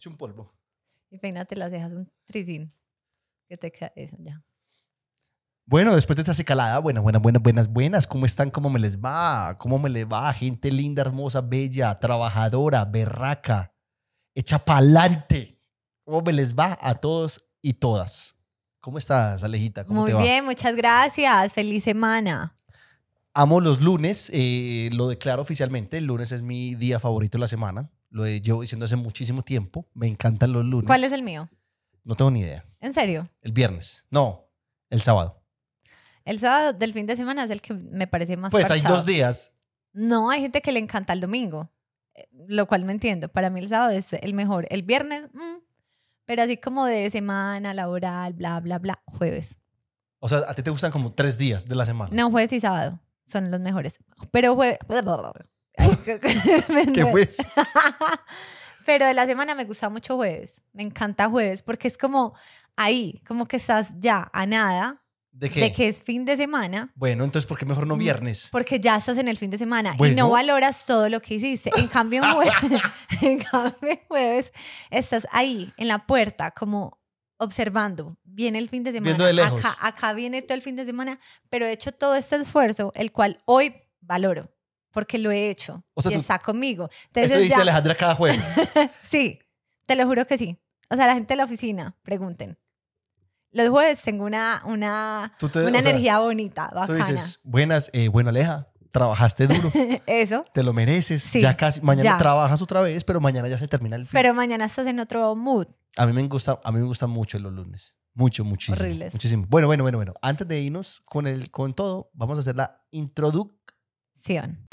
eche un polvo. Y peínate las cejas un tricín. Que te queda eso ya. Bueno, después de esta secalada, buenas, buenas, buenas, buenas, buenas. ¿Cómo están? ¿Cómo me les va? ¿Cómo me les va? Gente linda, hermosa, bella, trabajadora, berraca, hecha pa'lante. ¿Cómo me les va a todos y todas? ¿Cómo estás, Alejita? ¿Cómo Muy te va? bien, muchas gracias. Feliz semana. Amo los lunes, eh, lo declaro oficialmente. El lunes es mi día favorito de la semana. Lo llevo diciendo hace muchísimo tiempo. Me encantan los lunes. ¿Cuál es el mío? No tengo ni idea. ¿En serio? El viernes. No, el sábado. El sábado del fin de semana es el que me parece más Pues hay dos días. No, hay gente que le encanta el domingo, eh, lo cual no entiendo. Para mí el sábado es el mejor. El viernes, mm, pero así como de semana, laboral, bla, bla, bla, jueves. O sea, a ti te gustan como tres días de la semana. No, jueves y sábado son los mejores. Pero jueves... ¿Qué fue eso? Pero de la semana me gusta mucho jueves. Me encanta jueves porque es como ahí, como que estás ya a nada ¿De qué? de que es fin de semana. Bueno, entonces, ¿por qué mejor no Mm, viernes? Porque ya estás en el fin de semana y no valoras todo lo que hiciste. En cambio, en jueves, en cambio, en jueves estás ahí, en la puerta, como observando. Viene el fin de semana. Viendo de lejos. Acá, acá viene todo el fin de semana, pero he hecho todo este esfuerzo, el cual hoy valoro, porque lo he hecho O sea, y tú- está conmigo. Eso Entonces, dice ya- Alejandra cada jueves. sí, te lo juro que sí. O sea, la gente de la oficina, pregunten. Los jueves tengo una, una, Tú te- una o sea, energía bonita, Tú bacana. dices, buenas, eh, bueno, Aleja, trabajaste duro, Eso. te lo mereces. Sí, ya casi, mañana ya. trabajas otra vez, pero mañana ya se termina el fin. Pero mañana estás en otro mood. a mí me gusta, a mí me gustan mucho los lunes. Mucho, muchísimo. Horribles. Muchísimo. Bueno, bueno, bueno, bueno. Antes de irnos con el, con todo, vamos a hacer la introducción.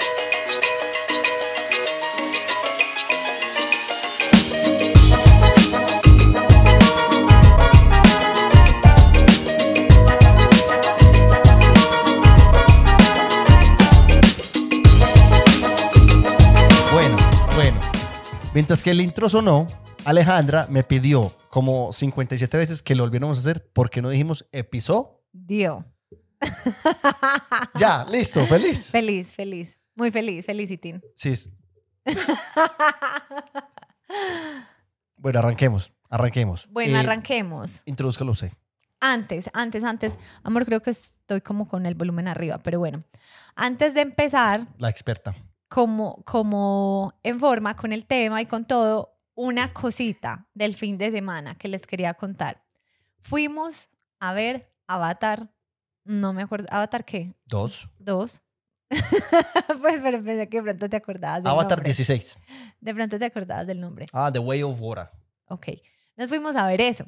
Mientras que el intro sonó, Alejandra me pidió como 57 veces que lo volviéramos a hacer porque no dijimos episodio. Dio. Ya, listo, feliz. Feliz, feliz. Muy feliz, felicitín. Sí. Bueno, arranquemos, arranquemos. Bueno, Eh, arranquemos. Introdúzcalo usted. Antes, antes, antes. Amor, creo que estoy como con el volumen arriba, pero bueno. Antes de empezar, La experta. Como, como en forma con el tema y con todo, una cosita del fin de semana que les quería contar. Fuimos a ver Avatar, no me acuerdo, ¿Avatar qué? Dos. Dos. pues, pero pensé que de pronto te acordabas del Avatar nombre. 16. De pronto te acordabas del nombre. Ah, The Way of Water. Ok, nos fuimos a ver eso.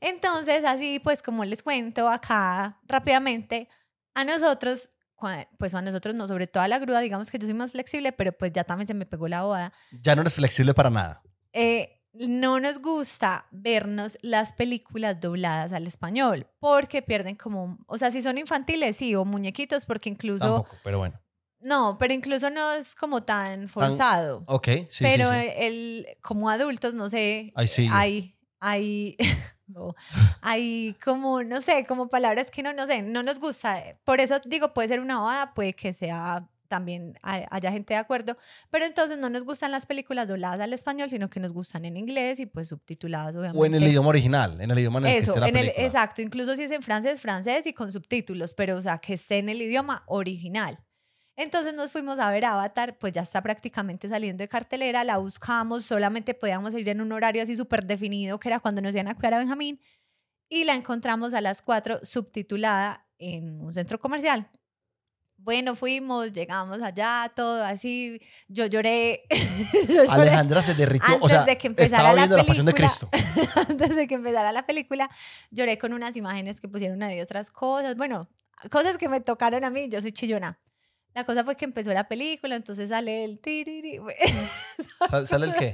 Entonces, así pues como les cuento acá rápidamente, a nosotros, pues a nosotros no, sobre todo a la grúa, digamos que yo soy más flexible, pero pues ya también se me pegó la boda. Ya no eres flexible para nada. Eh, no nos gusta vernos las películas dobladas al español porque pierden como, o sea, si son infantiles, sí, o muñequitos, porque incluso, Tampoco, pero bueno. no, pero incluso no es como tan forzado. Ok, sí, pero sí, sí. El, como adultos, no sé, Ahí sí. hay, hay, no, hay como, no sé, como palabras que no, no sé, no nos gusta. Por eso digo, puede ser una boda, puede que sea también hay- haya gente de acuerdo, pero entonces no nos gustan las películas dobladas al español, sino que nos gustan en inglés y pues subtituladas, obviamente. O en el idioma original, en el idioma en el que esté la en el, exacto, incluso si es en francés, francés y con subtítulos, pero o sea, que esté en el idioma original. Entonces nos fuimos a ver Avatar, pues ya está prácticamente saliendo de cartelera, la buscamos, solamente podíamos ir en un horario así súper definido, que era cuando nos iban a cuidar a Benjamín, y la encontramos a las 4 subtitulada en un centro comercial. Bueno, fuimos, llegamos allá, todo así, yo lloré. yo lloré Alejandra se derritió. o sea, de que empezara estaba la viendo la pasión de. Cristo. antes de que empezara la película, lloré con unas imágenes que pusieron ahí otras cosas. Bueno, cosas que me tocaron a mí, yo soy chillona. La cosa fue que empezó la película, entonces sale el tiriri. ¿Sal- ¿Sale el qué?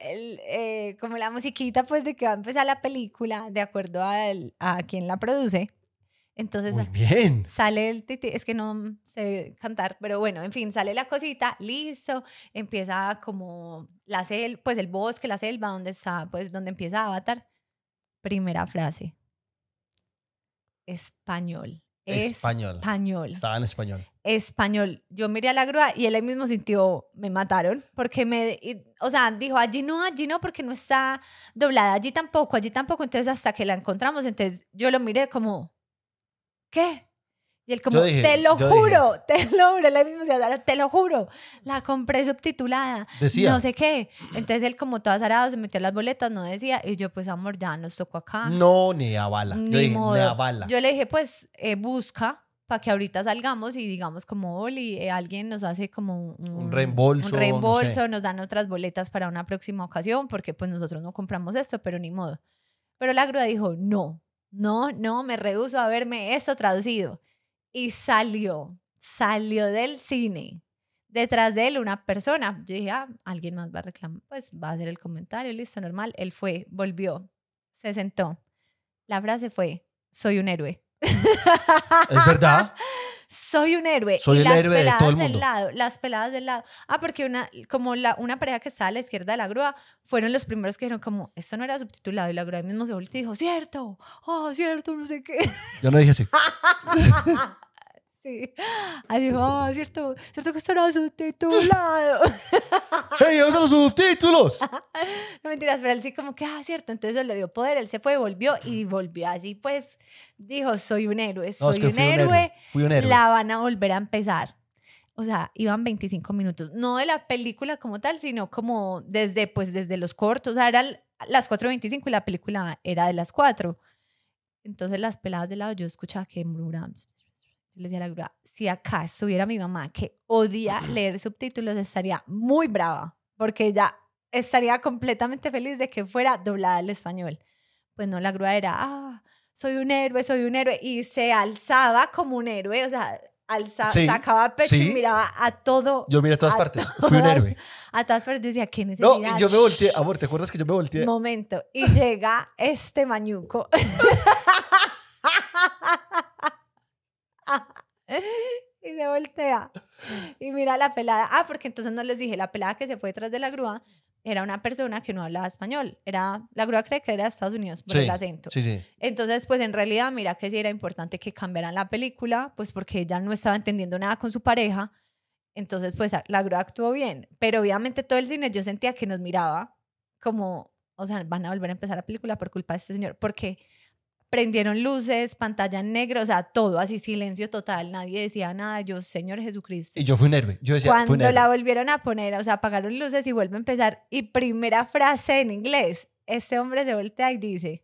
El, eh, como la musiquita, pues, de que va a empezar la película, de acuerdo al- a quien la produce. Entonces Muy bien. sale el titi, es que no sé cantar, pero bueno, en fin, sale la cosita, listo, empieza como la selva, pues el bosque, la selva, donde está, pues donde empieza Avatar. Primera frase. Español. Español. Español. Estaba en español. Español. Yo miré a la grúa y él ahí mismo sintió, me mataron, porque me, y- o sea, dijo, allí no, allí no, porque no está doblada, allí tampoco, allí tampoco. Entonces, hasta que la encontramos, entonces yo lo miré como, ¿qué? Y él como, Yo dije- te lo yo juro, te lo juro, decía, "Sara, te lo juro, la compré subtitulada, Decía. no sé qué. Entonces él como todo azarado se metió las boletas, no decía, y yo pues amor, ya nos tocó acá. No, ni a bala. Yo Ni dije, modo. ni a bala. Yo le dije, pues, eh, busca para que ahorita salgamos y digamos como, Oli, eh, alguien nos hace como un, Un reembolso, un no reembolso, sé. nos dan otras boletas para una próxima ocasión, porque pues nosotros no compramos esto, pero ni modo. Pero la grúa dijo, no, no, no, me rehuso a verme esto traducido. Y salió, salió del cine. Detrás de él una persona. Yo dije, ah, alguien más va a reclamar, pues va a hacer el comentario, listo, normal. Él fue, volvió, se sentó. La frase fue, soy un héroe. Es verdad. Soy un héroe. Soy y el las héroe de peladas todo el del mundo. lado, las peladas del lado. Ah, porque una, como la, una pareja que estaba a la izquierda de la grúa, fueron los primeros que dijeron como, esto no era subtitulado. Y la grúa mismo se volteó y dijo, cierto, oh, cierto, no sé qué. Yo no dije así. sí. Dijo, oh, cierto, cierto que esto era subtitulado. ¡Hey, vamos a los subtítulos! no mentiras, pero él sí como que, ah, cierto. Entonces le dio poder, él se fue, volvió y volvió así, pues, dijo, soy un héroe, No, soy es que un fui un héroe. héroe. Fui un héroe. la van a volver a empezar. O sea, iban 25 minutos, no de la película como tal, sino como desde, pues, desde los cortos, o sea, eran las 4.25 y la película era de las 4. Entonces las peladas de lado yo escuchaba que murmuraban. Yo le decía a la grúa, si acá estuviera mi mamá que odia leer subtítulos, estaría muy brava, porque ella estaría completamente feliz de que fuera doblada al español. Pues no, la grúa era, ah, soy un héroe, soy un héroe, y se alzaba como un héroe, o sea, alza, Sí, sacaba pecho sí. y miraba a todo, Yo miré a todas a partes. Fui un todas- héroe. a todas partes, yo decía, qué necesidad. No, y yo me volteé. Amor, ¿te acuerdas que yo me volteé? Momento. Y llega este mañuco. y se voltea. Y mira la pelada. Ah, porque entonces no les dije, la pelada que se fue detrás de la grúa era una persona que no hablaba español. Era, la grúa cree que era de Estados Unidos por Sí, el acento. Sí, sí. Entonces, pues en realidad, mira que sí era importante que cambiaran la película, pues porque ella no estaba entendiendo nada con su pareja. Entonces, pues la grúa actuó bien. Pero obviamente todo el cine yo sentía que nos miraba como, o sea, van a volver a empezar la película por culpa de este señor. Porque prendieron luces, pantalla en negro, o sea, todo así, silencio total. Nadie decía nada. Yo, Señor Jesucristo. Y yo fui un héroe. Yo decía, Cuando la volvieron a poner, o sea, apagaron luces y vuelve a empezar. Y primera frase en inglés, este hombre se voltea y dice,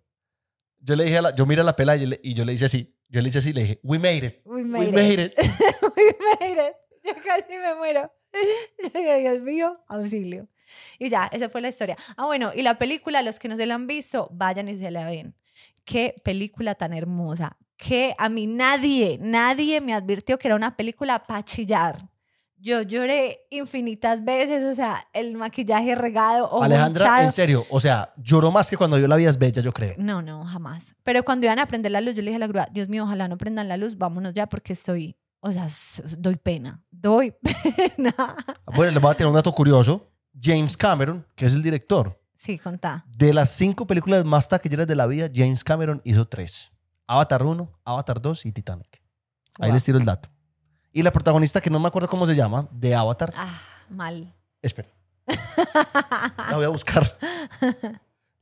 Yo le dije a la, yo miré a la pela y yo le, y yo le hice así. Yo le hice así, le dije, we made it. We We made, made it. it. We made it. Yo casi me muero. Yo dije, Dios mío, auxilio. Y ya, esa fue la historia. Ah, bueno, y la película, los que no se la han visto, vayan y se la ven. Qué película tan hermosa. Que a mí nadie, nadie me advirtió que era una película para chillar. Yo lloré infinitas veces, o sea, el maquillaje regado o Alejandra, manchado. en serio, o sea, lloró más que cuando yo la vi es bella, yo creo. No, no, jamás. Pero cuando iban a prender la luz, yo le dije a la grúa, Dios mío, ojalá no prendan la luz, vámonos ya porque estoy, o sea, doy pena, doy pena. Bueno, les voy a tener un dato curioso. James Cameron, que es el director, Sí, contá. de las cinco películas más taquilleras de la vida, James Cameron hizo tres. Avatar 1, Avatar 2 y Titanic. Ahí Wow. les tiro el dato. Y la protagonista, que no me acuerdo cómo se llama, de Avatar. Ah, mal. Espera, la voy a buscar.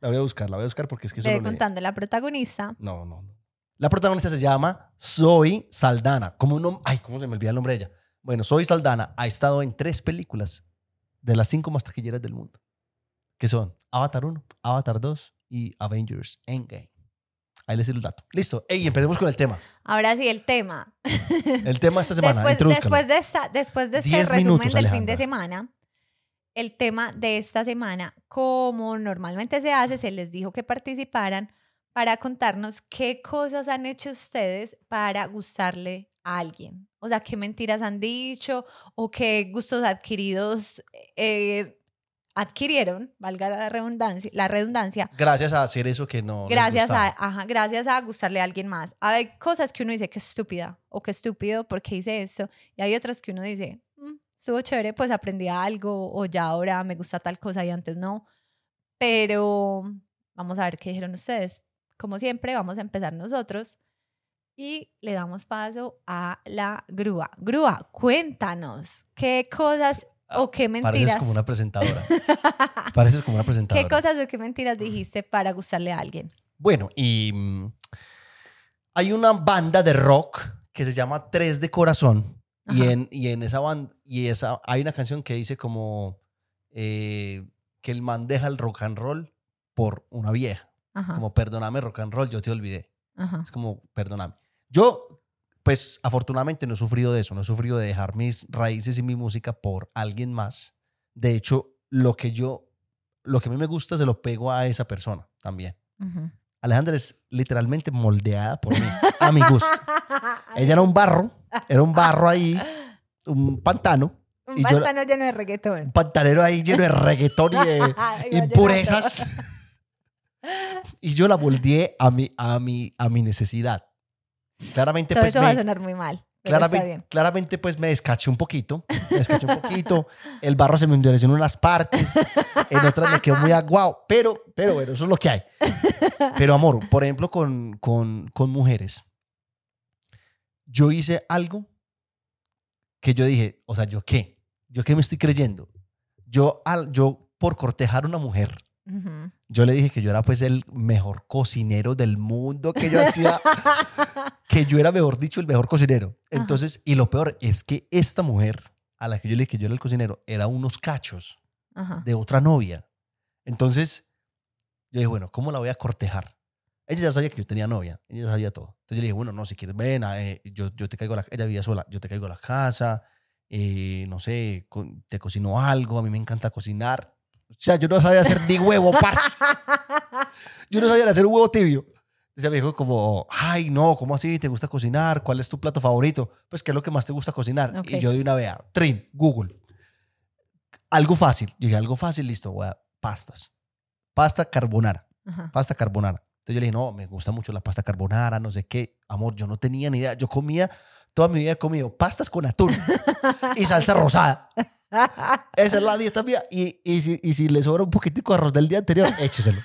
La voy a buscar, la voy a buscar porque es que le- contando la protagonista. No, no, no. La protagonista se llama Zoe Saldana. Como un Ay, ¿cómo se me olvida el nombre de ella? Bueno, Zoe Saldana ha estado en tres películas de las cinco más taquilleras del mundo. Que son Avatar 1, Avatar 2 y Avengers Endgame. Ahí les doy el dato. Listo. Ey, empecemos con el tema. Ahora sí, el tema. El tema de esta semana. después, después de, esta, después de este resumen minutos, del fin de semana, el tema de esta semana, como normalmente se hace, se les dijo que participaran para contarnos qué cosas han hecho ustedes para gustarle a alguien. O sea, qué mentiras han dicho o qué gustos adquiridos eh, adquirieron, valga la redundancia, la redundancia Gracias a hacer eso que no. les gracias a, gustaba. ajá, gracias a gustarle a alguien más. Hay cosas que uno dice que es estúpida o que estúpido porque hice eso. Y hay otras que uno dice, "Mm, estuvo chévere, pues aprendí algo o ya ahora me gusta tal cosa y antes no. Pero vamos a ver qué dijeron ustedes. Como siempre, vamos a empezar nosotros. Y le damos paso a la grúa. Grúa, cuéntanos, ¿qué cosas o qué mentiras? Pareces como una presentadora. Pareces como una presentadora. ¿Qué cosas o qué mentiras dijiste para gustarle a alguien? Bueno, y mm, hay una banda de rock que se llama Tres de Corazón. Y en, y en esa banda, y esa, hay una canción que dice como eh, que el man deja el rock and roll por una vieja. Ajá, Como perdóname rock and roll, yo te olvidé. ajá. Es como perdóname. Yo, pues afortunadamente no he sufrido de eso, no he sufrido de dejar mis raíces y mi música por alguien más. De hecho, lo que yo, lo que a mí me gusta se lo pego a esa persona también. ujú. Alejandra es literalmente moldeada por mí, a mi gusto. Ella era un barro, era un barro ahí, un pantano, Un y yo- pantano lleno de reggaetón. un pantanero ahí lleno de reggaetón y de impurezas. Y yo la moldeé a mi, a mi, a mi necesidad. Claramente, Todo pues eso va a me, sonar muy mal. Claramente, claramente, pues me descaché un poquito. Me descaché un poquito. El barro se me endureció en unas partes. En otras me quedó muy aguado. Pero, pero bueno, eso es lo que hay. Pero amor, por ejemplo, con, con, con mujeres. Yo hice algo que yo dije, o sea, ¿yo qué? ¿Yo qué me estoy creyendo? Yo, al, yo por cortejar a una mujer, Ujú. Yo le dije que yo era pues el mejor cocinero del mundo, que yo hacía, que yo era, mejor dicho, el mejor cocinero. Ajá. Entonces, y lo peor es que esta mujer a la que yo le dije que yo era el cocinero, era unos cachos Ajá. de otra novia. Entonces, yo dije, bueno, ¿cómo la voy a cortejar? Ella ya sabía que yo tenía novia, ella ya sabía todo. Entonces yo le dije, bueno, no, si quieres, ven, eh, yo, yo te caigo a la ella vivía sola, yo te caigo a la casa, eh, no sé, te cocino algo, a mí me encanta cocinar. O sea, yo no sabía hacer ni huevo, parce. Yo no sabía hacer un huevo tibio. Entonces me dijo como, ay, no, ¿cómo así? ¿Te gusta cocinar? ¿Cuál es tu plato favorito? Pues, ¿qué es lo que más te gusta cocinar? Ok. Y yo de una vea, Trin, Google. Algo fácil. Yo dije, algo fácil, listo, voy a pastas. Pasta carbonara, Ajá. pasta carbonara. Entonces yo le dije, no, me gusta mucho la pasta carbonara, no sé qué. Amor, yo no tenía ni idea. Yo comía, toda mi vida he comido pastas con atún y salsa rosada. Esa es la dieta mía. Y, y, si, y si le sobra un poquitico de arroz del día anterior, écheselo.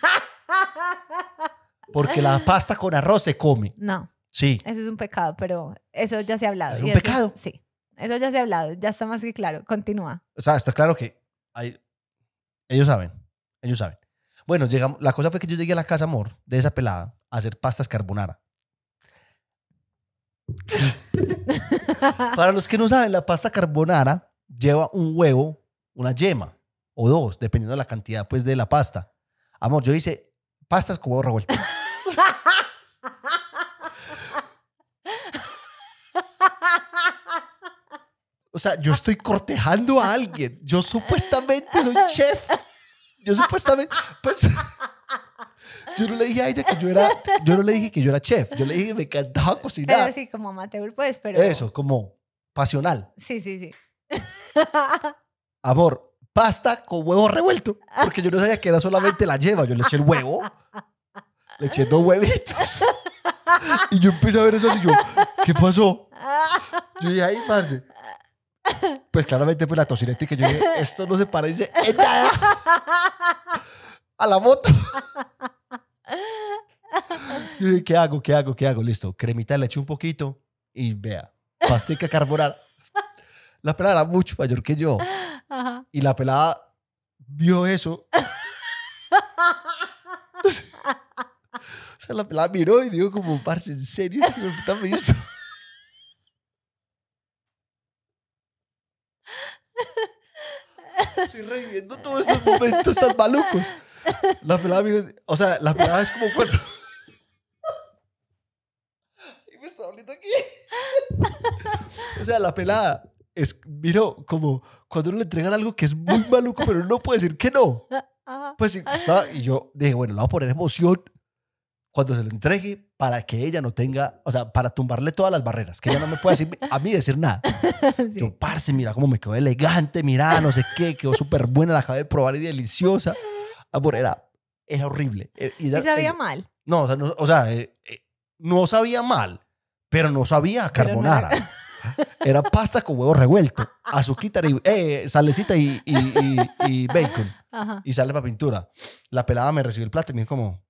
Porque la pasta con arroz se come. No, Sí. eso es un pecado, pero eso ya se ha hablado. ¿Es un y eso- pecado? Sí, eso ya se ha hablado, ya está más que claro. Continúa. O sea, está claro que hay... ellos saben. Ellos saben. Bueno, llegamos, la cosa fue que yo llegué a la casa, amor, de esa pelada, a hacer pastas carbonara. Para los que no saben, la pasta carbonara lleva un huevo, una yema o dos, dependiendo de la cantidad pues, de la pasta. Amor, yo hice pastas con huevo revuelto. O sea, yo estoy cortejando a alguien. Yo supuestamente soy chef. Yo supuestamente, pues, yo no le dije a ella que yo era, yo no le dije que yo era chef. Yo le dije que me encantaba cocinar. Pero sí, como amateur, pues, pero... Eso, como pasional. Sí, sí, sí. Amor, pasta con huevo revuelto. Porque yo no sabía que era solamente la yema. Yo le eché el huevo. Le eché dos huevitos. Y yo empecé a ver eso y yo, ¿qué pasó? Yo dije, ay, parce. Pues claramente, pues la tocineta que yo dije, esto no se parece a la moto. Yo dije, ¿qué hago? ¿Qué hago? ¿Qué hago? Listo. Cremita le eché un poquito y vea, pastica carbonara. La pelada era mucho mayor que yo. Ajá. Y la pelada vio eso. o sea, la pelada miró y dijo como, parce, ¿en serio? Este me hizo?" Estoy reviviendo todos esos momentos tan malucos. La pelada miró, o sea, la pelada es como cuando... Ay, me está doliendo aquí. o sea, la pelada es, miró como cuando uno le entregan algo que es muy maluco, pero no puede decir que no. Pues sí, y yo dije, bueno, le voy a poner emoción cuando se lo entregue para que ella no tenga, o sea, para tumbarle todas las barreras, que ella no me pueda decir a mí decir nada. Sí. Yo, parce, mira cómo me quedó elegante, mira, no sé qué, quedó súper buena, la acabé de probar y deliciosa. Amor, era, era horrible. Eh, Y, ella- Y sabía ella- mal. No, o sea, no, o sea, eh, eh, no sabía mal, pero no sabía carbonara. Era pasta con huevo revuelto, azuquita y eh, salecita y, y, y- y bacon Ajá. y sale para pintura. La pelada me recibió el plato y me dijo como...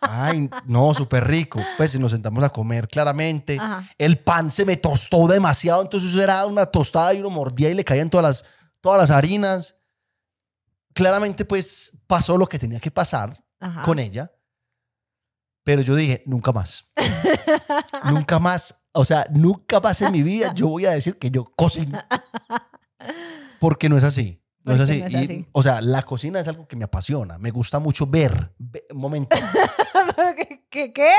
Ay, no, súper rico. Pues nos sentamos a comer claramente. Ajá. El pan se me tostó demasiado, entonces eso era una tostada y uno mordía y le caían todas las, todas las harinas. Claramente, pues pasó lo que tenía que pasar Ajá. con ella. Pero yo dije, nunca más. nunca más. O sea, nunca más en mi vida yo voy a decir que yo cocino. Porque no es así. No es así. no es Y, así. o sea, la cocina es algo que me apasiona. Me gusta mucho ver. Un momento. ¿Qué? ¿Qué? ¿Qué?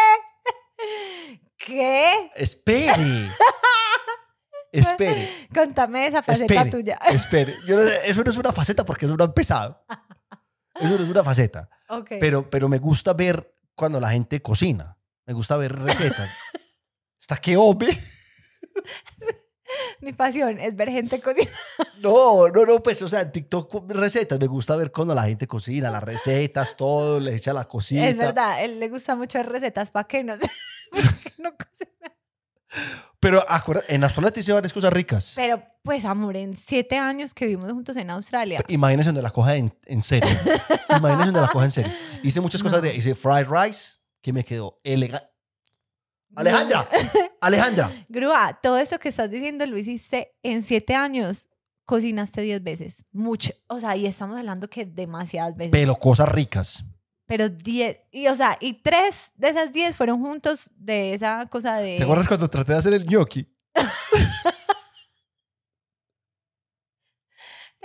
¿Qué? Espere. Espere. Contame esa faceta Espere. tuya. Espere. Yo no sé, eso no es una faceta porque eso no ha empezado. Eso no es una faceta. Ok. Pero, pero me gusta ver cuando la gente cocina. Me gusta ver recetas. Hasta que hombre. Mi pasión es ver gente cocinar. No, no, no, pues, o sea, en TikTok recetas. Me gusta ver cuando la gente cocina, las recetas, todo, le echa la cosita. Es verdad, él le gusta mucho ver recetas. ¿Para qué no no cocina? Pero en Australia te hice varias cosas ricas. Pero, pues, amor, en siete años que vivimos juntos en Australia. Imagínense donde la coja en, en serio. Imagínense donde la coja en serio. Hice muchas cosas No. de. Hice fried rice, que me quedó elegante. Alejandra, Alejandra. Grúa, todo eso que estás diciendo lo hiciste en siete años. Cocinaste diez veces. Mucho. O sea, y estamos hablando que demasiadas veces. Pero cosas ricas. Pero diez. Y, o sea, y tres de esas diez fueron juntos de esa cosa de. ¿Te acuerdas cuando traté de hacer el gnocchi?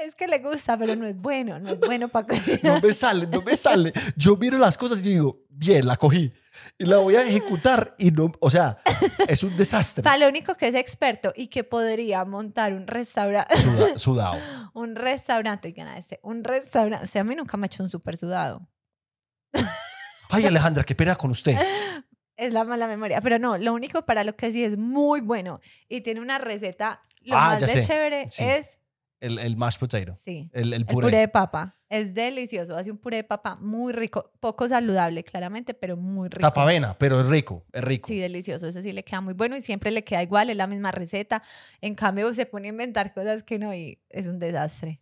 Es que le gusta, pero no es bueno. No es bueno para No cocinar. me sale, no me sale. Yo miro las cosas y yo digo, bien, la cogí. Y la voy a ejecutar y no, o sea, es un desastre. Para lo único que es experto y que podría montar un restaurante. Suda- sudado. Un restaurante, este, un restaurante. O sea, a mí nunca me ha hecho un súper sudado. Ay, Alejandra, qué pena con usted. Es la mala memoria. Pero no, lo único para lo que sí es muy bueno y tiene una receta, lo Ah, más de sé. chévere Sí. es, El, el mashed potato. sí, El, el el puré. puré. de papa. Es delicioso. Hace un puré de papa muy rico. Poco saludable, claramente, pero muy rico. Tapavena, pero es rico, es rico. Sí, delicioso. Ese sí le queda muy bueno y siempre le queda igual, es la misma receta. En cambio, se pone a inventar cosas que no y es un desastre.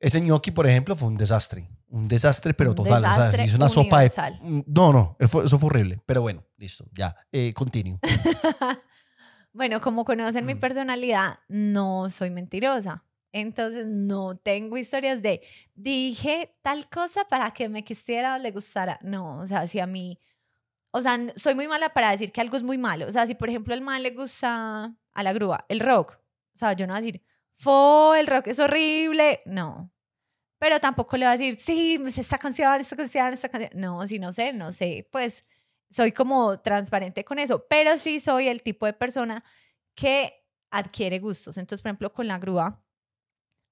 Ese gnocchi, por ejemplo, fue un desastre. Un desastre, pero Un total. o sea, desastre hice una sopa de... universal. No, no, eso fue, eso fue horrible. Pero bueno, listo, ya. Eh, continúo. Bueno, como conocen mi Mm. personalidad, no soy mentirosa. Entonces no tengo historias de dije tal cosa para que me quisiera o le gustara. No, o sea, si a mí, o sea, soy muy mala para decir que algo es muy malo. O sea, si por ejemplo al mal le gusta a la grúa el rock, o sea, yo no voy a decir, fue el rock es horrible. No. Pero tampoco le voy a decir, sí, sé esta canción, esta canción, esta canción. No, si no sé, no sé. Pues soy como transparente con eso, pero sí soy el tipo de persona que adquiere gustos. Entonces, por ejemplo, con la grúa,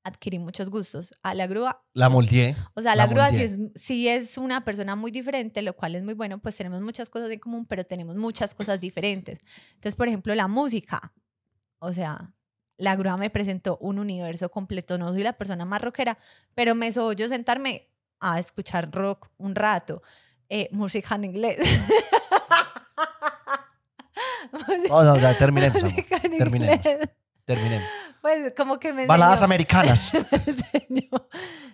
adquirí muchos gustos. A la grúa, La moldeé. o sea, La la, grúa sí es, sí es una persona muy diferente, lo cual es muy bueno, pues tenemos muchas cosas en común, pero tenemos muchas cosas diferentes. Entonces, por ejemplo, la música, o sea, la grúa me presentó un universo completo. No soy la persona más rockera, pero me soy yo sentarme a escuchar rock un rato. Eh, música en inglés. No, no, ya terminemos, Terminemos. Terminemos. Pues como que me Baladas enseñó, americanas. me enseñó,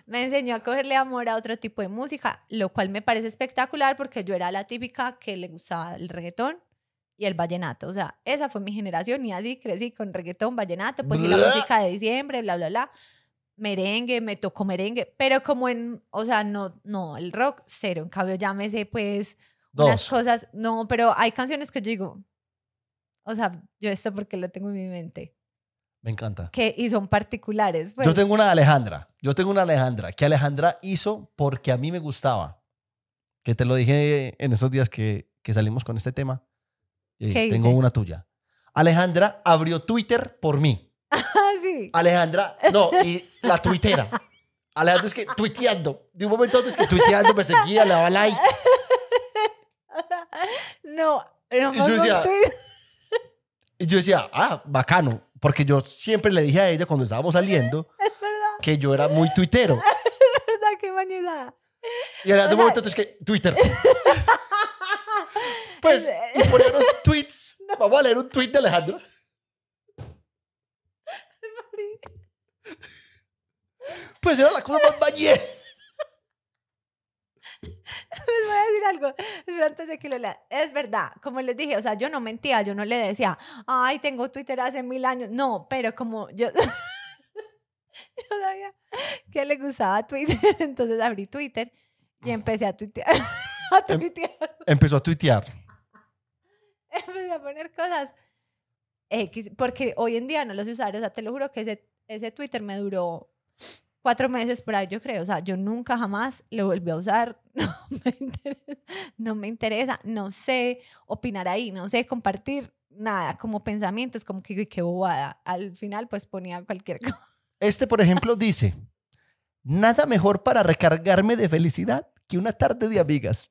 me enseñó a cogerle amor a otro tipo de música, lo cual me parece espectacular porque yo era la típica que le gustaba el reggaetón y el vallenato. O sea, esa fue mi generación y así crecí con reggaetón, vallenato, pues y la música de diciembre, bla, bla, bla. Merengue, me tocó merengue, pero como en, o sea, no, no, el rock cero. En cambio, ya me sé pues unas Dos. cosas, no, pero hay canciones que yo digo, o sea, yo esto porque lo tengo en mi mente, Me encanta. que y son particulares. Pues. Yo tengo una de Alejandra. Yo tengo una Alejandra que Alejandra hizo porque a mí me gustaba. Que te lo dije en esos días que, que salimos con este tema. Y ¿Qué tengo hice? una tuya. Alejandra abrió Twitter por mí. Ah, sí. Alejandra, no, y la tuitera. Alejandra es que tuiteando. De un momento a otro es que tuiteando me seguía, le daba like. No, no Y yo decía, Y yo decía, ah, bacano. Porque yo siempre le dije a ella cuando estábamos saliendo es verdad, que yo era muy tuitero. es verdad, qué mañana. Y O sea, momento a otro es que Twitter. Pues, y ponía unos tweets. Vamos a leer un tweet de Alejandra. Pues era la cosa más bañé. Les voy a decir algo pero antes de que lo lea. Es verdad, como les dije, o sea, yo no mentía, yo no le decía, ay, tengo Twitter hace mil años. No, pero como yo, yo sabía que le gustaba Twitter, entonces abrí Twitter y empecé a tuitear. A Em- tuitear. Empezó a tuitear. Empecé a poner cosas X, porque hoy en día no los usar. O sea, te lo juro que ese, ese Twitter me duró cuatro meses por ahí, yo creo. O sea, yo nunca jamás lo volví a usar. No me interesa, no, me interesa, no sé opinar ahí, no sé compartir nada, como pensamientos, como que "Uy, qué bobada. Al final, pues ponía cualquier cosa. Este, por ejemplo, dice, nada mejor para recargarme de felicidad que una tarde de amigas.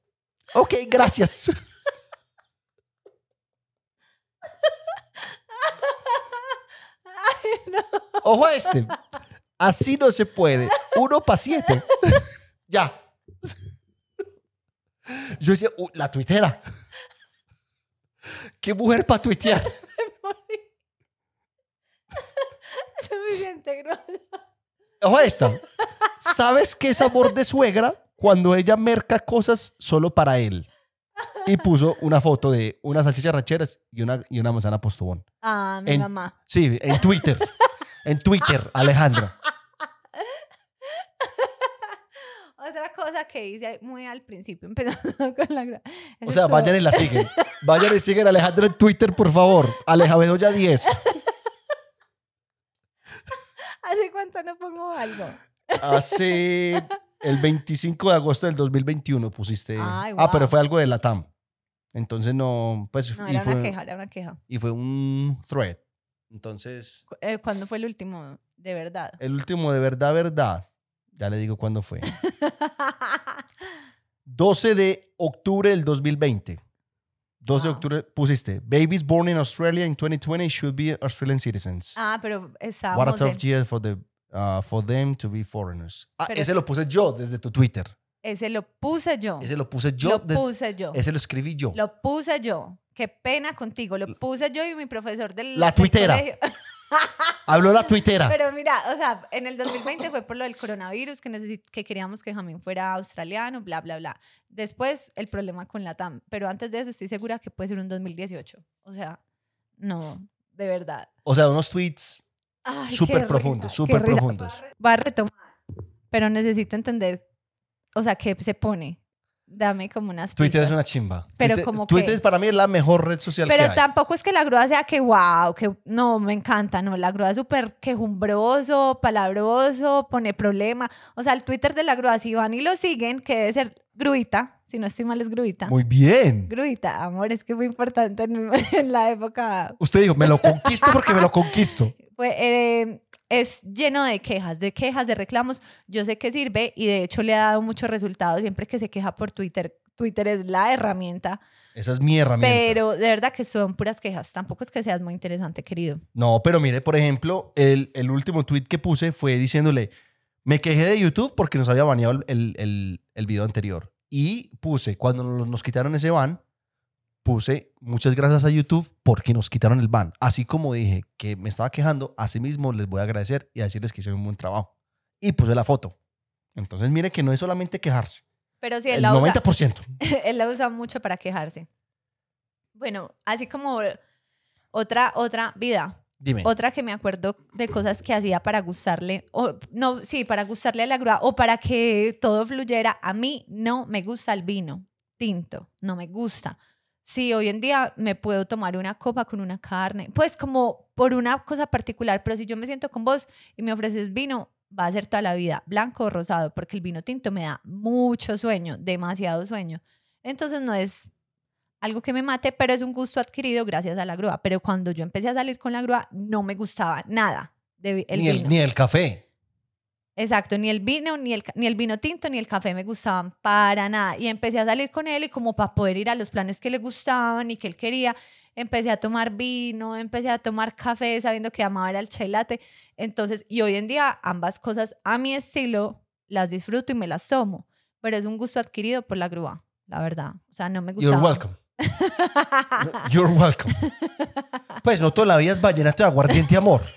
Ok, gracias. Ay, no. Ojo a este. Así no se puede. Uno para siete. ya. Yo decía, "Uh, la tuitera. ¿Qué mujer para tuitear? Suficiente grosa. Ojo esta. ¿Sabes qué es amor de suegra? Cuando ella merca cosas solo para él. Y puso una foto de unas salchichas rancheras y una, y una manzana postobón. Ah, mi En- mamá. Sí, en Twitter. En Twitter, Alejandra. Otra cosa que hice muy al principio, empezando con la O sea, vayan y la siguen. Vayan y siguen a Alejandra en Twitter, por favor. Aleja Bedoya 10. ¿Hace cuánto no pongo algo? Hace el 25 de agosto del 2021 pusiste. Ay, Ah, pero wow. fue algo de la TAM. Entonces no, pues, No, y, era fue, una queja, era una queja. y fue un thread. Entonces, eh, ¿Cuándo fue el último? De verdad. el último de verdad, verdad. Ya le digo cuándo fue. 12 de octubre del 2020. 12 de Wow. octubre pusiste. Babies born in Australia in 2020 should be Australian citizens. ah, pero What a estábamos tough en... year for, the, uh, for them to be foreigners. Ah, Pero- ese lo puse yo desde tu Twitter. Ese lo puse yo. Ese lo puse yo. lo puse yo. Ese lo escribí yo. Lo puse yo. Qué pena contigo. Lo puse yo y mi profesor del. La del tuitera. colegio. Habló la tuitera. Pero mira, o sea, en el 2020 fue por lo del coronavirus, que, que queríamos que Jamín fuera australiano, bla, bla, bla. Después, el problema con la TAM. Pero antes de eso, estoy segura que puede ser un 2018. O sea, no, de verdad. O sea, unos tweets. Súper profundos, súper profundos. Va a retomar, pero necesito entender, o sea, qué se pone. Dame como unas Twitter es una chimba. Pero Twitter, como Twitter que- es para mí es la mejor red social Pero que hay. tampoco es que la grúa sea que wow, que no, me encanta, no, la grúa es súper quejumbroso, palabroso, pone problema. O sea, el Twitter de la grúa, si van y lo siguen, que debe ser gruita, si no estoy mal es gruita. Muy bien. Gruita, amor, es que fue importante en, en la época. Usted dijo, me lo conquisto porque me lo conquisto. Fue, eh, es lleno de quejas, de quejas, de reclamos. Yo sé que sirve y de hecho le ha dado muchos resultados siempre que se queja por Twitter. Twitter es la herramienta, Esa es mi herramienta. pero de verdad que son puras quejas. Tampoco es que seas muy interesante, querido. No, pero mire, por ejemplo, el, el último tweet que puse fue diciéndole, me quejé de YouTube porque nos había baneado el, el, el- video anterior. Y puse, cuando nos quitaron ese ban, puse muchas gracias a YouTube porque nos quitaron el ban. Así como dije que me estaba quejando, así mismo les voy a agradecer y a decirles que hicieron un buen trabajo. Y puse la foto. Entonces, mire que no es solamente quejarse. Pero sí, él El la, usa, 90%. él la usa mucho para quejarse. Bueno, así como otra, otra vida, Dime. otra que me acuerdo de cosas que hacía para gustarle, o no, sí, para gustarle a la grúa o para que todo fluyera. A mí no me gusta el vino tinto, no me gusta. Sí, hoy en día me puedo tomar una copa con una carne, pues como por una cosa particular, pero si yo me siento con vos y me ofreces vino, va a ser toda la vida, blanco o rosado, porque el vino tinto me da mucho sueño, demasiado sueño. Entonces no es algo que me mate, pero es un gusto adquirido gracias a la grúa. Pero cuando yo empecé a salir con la grúa, no me gustaba nada de el ni, vino. el, ni el café. Exacto, ni el vino, ni el, ni el vino tinto, ni el café me gustaban para nada. Y empecé a salir con él y como para poder ir a los planes que le gustaban y que él quería, empecé a tomar vino, empecé a tomar café sabiendo que amaba era el chai latte. Entonces, y hoy en día ambas cosas a mi estilo las disfruto y me las tomo, pero es un gusto adquirido por la grúa, la verdad. O sea, no me You're gustaba. welcome. You're welcome. Pues no toda la vida es vallenato de aguardiente amor.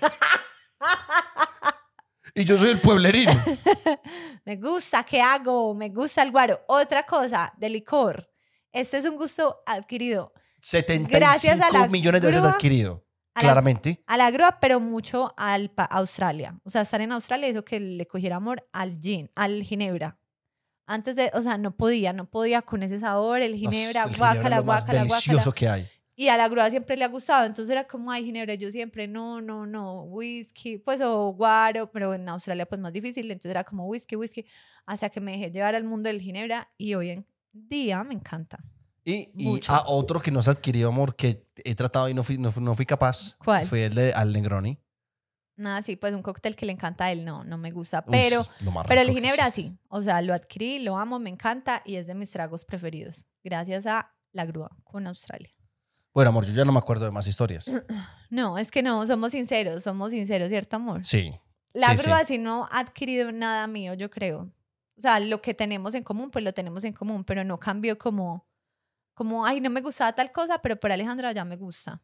Y yo soy el pueblerino. Me gusta, ¿qué hago? Me gusta el guaro. Otra cosa, de licor. Este es un gusto adquirido 75 Gracias a la millones de veces adquirido. a la- Claramente. a la grúa, pero mucho al a Australia. O sea, estar en Australia hizo que le cogiera amor al gin, al ginebra. Antes de, o sea, no podía, no podía con ese sabor, el ginebra, lo más guácala, delicioso guácala. que hay. Y a la grúa siempre le ha gustado, entonces era como, ay, ginebra, yo siempre, no, no, no, whisky, pues, o guaro, pero en Australia pues más difícil, entonces era como whisky, whisky, hasta que me dejé llevar al mundo del ginebra y hoy en día me encanta. Y, y a otro que no se adquirió, amor, que he tratado y no fui, no, no fui capaz. ¿Cuál? Fue el de al Negroni. Nada, sí, pues un cóctel que le encanta a él, no, no me gusta, pero... Pero el ginebra sí, o sea, lo adquirí, lo amo, me encanta y es de mis tragos preferidos, gracias a la grúa con Australia. Bueno, amor, yo ya no me acuerdo de más historias. No, es que no, somos sinceros, somos sinceros, ¿cierto, amor? Sí. La sí, grúa sí no ha adquirido nada mío, yo creo. O sea, lo que tenemos en común, pues lo tenemos en común, pero no cambió como, como, ay, no me gustaba tal cosa, pero por Alejandra ya me gusta.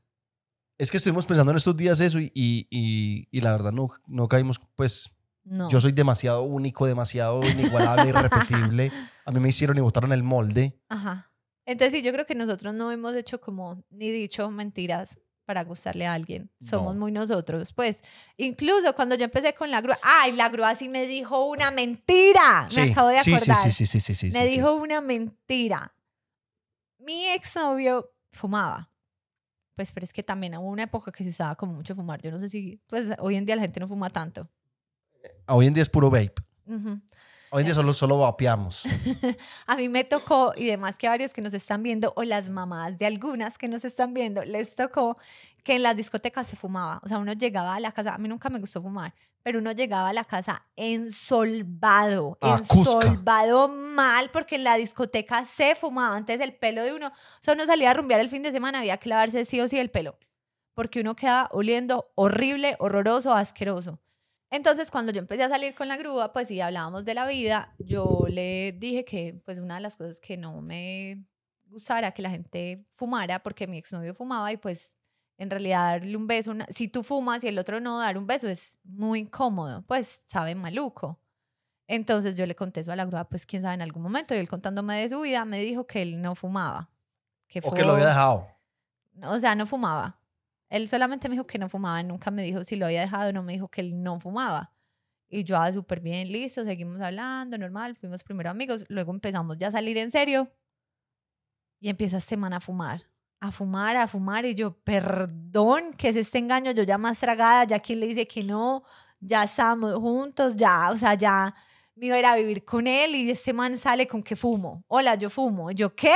Es que estuvimos pensando en estos días eso y, y, y- y la verdad no, no caímos, pues No. yo soy demasiado único, demasiado inigualable, irrepetible. A mí me hicieron y botaron el molde. Ajá. Entonces sí, yo creo que nosotros no hemos hecho como ni dicho mentiras para gustarle a alguien. Somos No. muy nosotros. Pues incluso cuando yo empecé con la grúa, ay, la grúa sí me dijo una mentira. Sí, me acabo de acordar. Sí, sí, sí, sí, sí, me dijo una mentira. Mi exnovio fumaba. Pues, pero es que también hubo una época que se usaba como mucho fumar. Yo no sé si, pues hoy en día la gente no fuma tanto. Hoy en día es puro vape. Ujú. Hoy en día solo, solo vapeamos. A mí me tocó, y demás que varios que nos están viendo, o las mamás de algunas que nos están viendo, les tocó que en las discotecas se fumaba. O sea, uno llegaba a la casa, a mí nunca me gustó fumar, pero uno llegaba a la casa ensolvado, Cusca. ensolvado mal, porque en la discoteca se fumaba. Antes el pelo de uno, o sea, uno salía a rumbear el fin de semana, había que lavarse sí o sí el pelo, porque uno quedaba oliendo horrible, horroroso, asqueroso. Entonces, cuando yo empecé a salir con la grúa, pues sí, hablábamos de la vida, yo le dije que, pues, una de las cosas que no me gustara que la gente fumara, porque mi exnovio fumaba y pues, en realidad, darle un beso, una- si tú fumas y el otro no, dar un beso es muy incómodo, pues, sabe maluco. Entonces, yo le conté eso a la grúa, pues, quién sabe, en algún momento, y él contándome de su vida, me dijo que él no fumaba. Que O que lo había fue- dejado. O sea, no fumaba. Él solamente me dijo que no fumaba, nunca me dijo si lo había dejado, no me dijo que él no fumaba. Y yo, ah, súper bien, listo, seguimos hablando, normal, fuimos primero amigos, luego empezamos ya a salir en serio. Y empieza este man a fumar, a fumar, a fumar. Y yo, perdón, que es este engaño? Yo ya más tragada, ya quien le dice que no, ya estábamos juntos, ya, o sea, ya me iba a vivir con él y este man sale con que fumo. Hola, yo fumo. Y yo, ¿qué?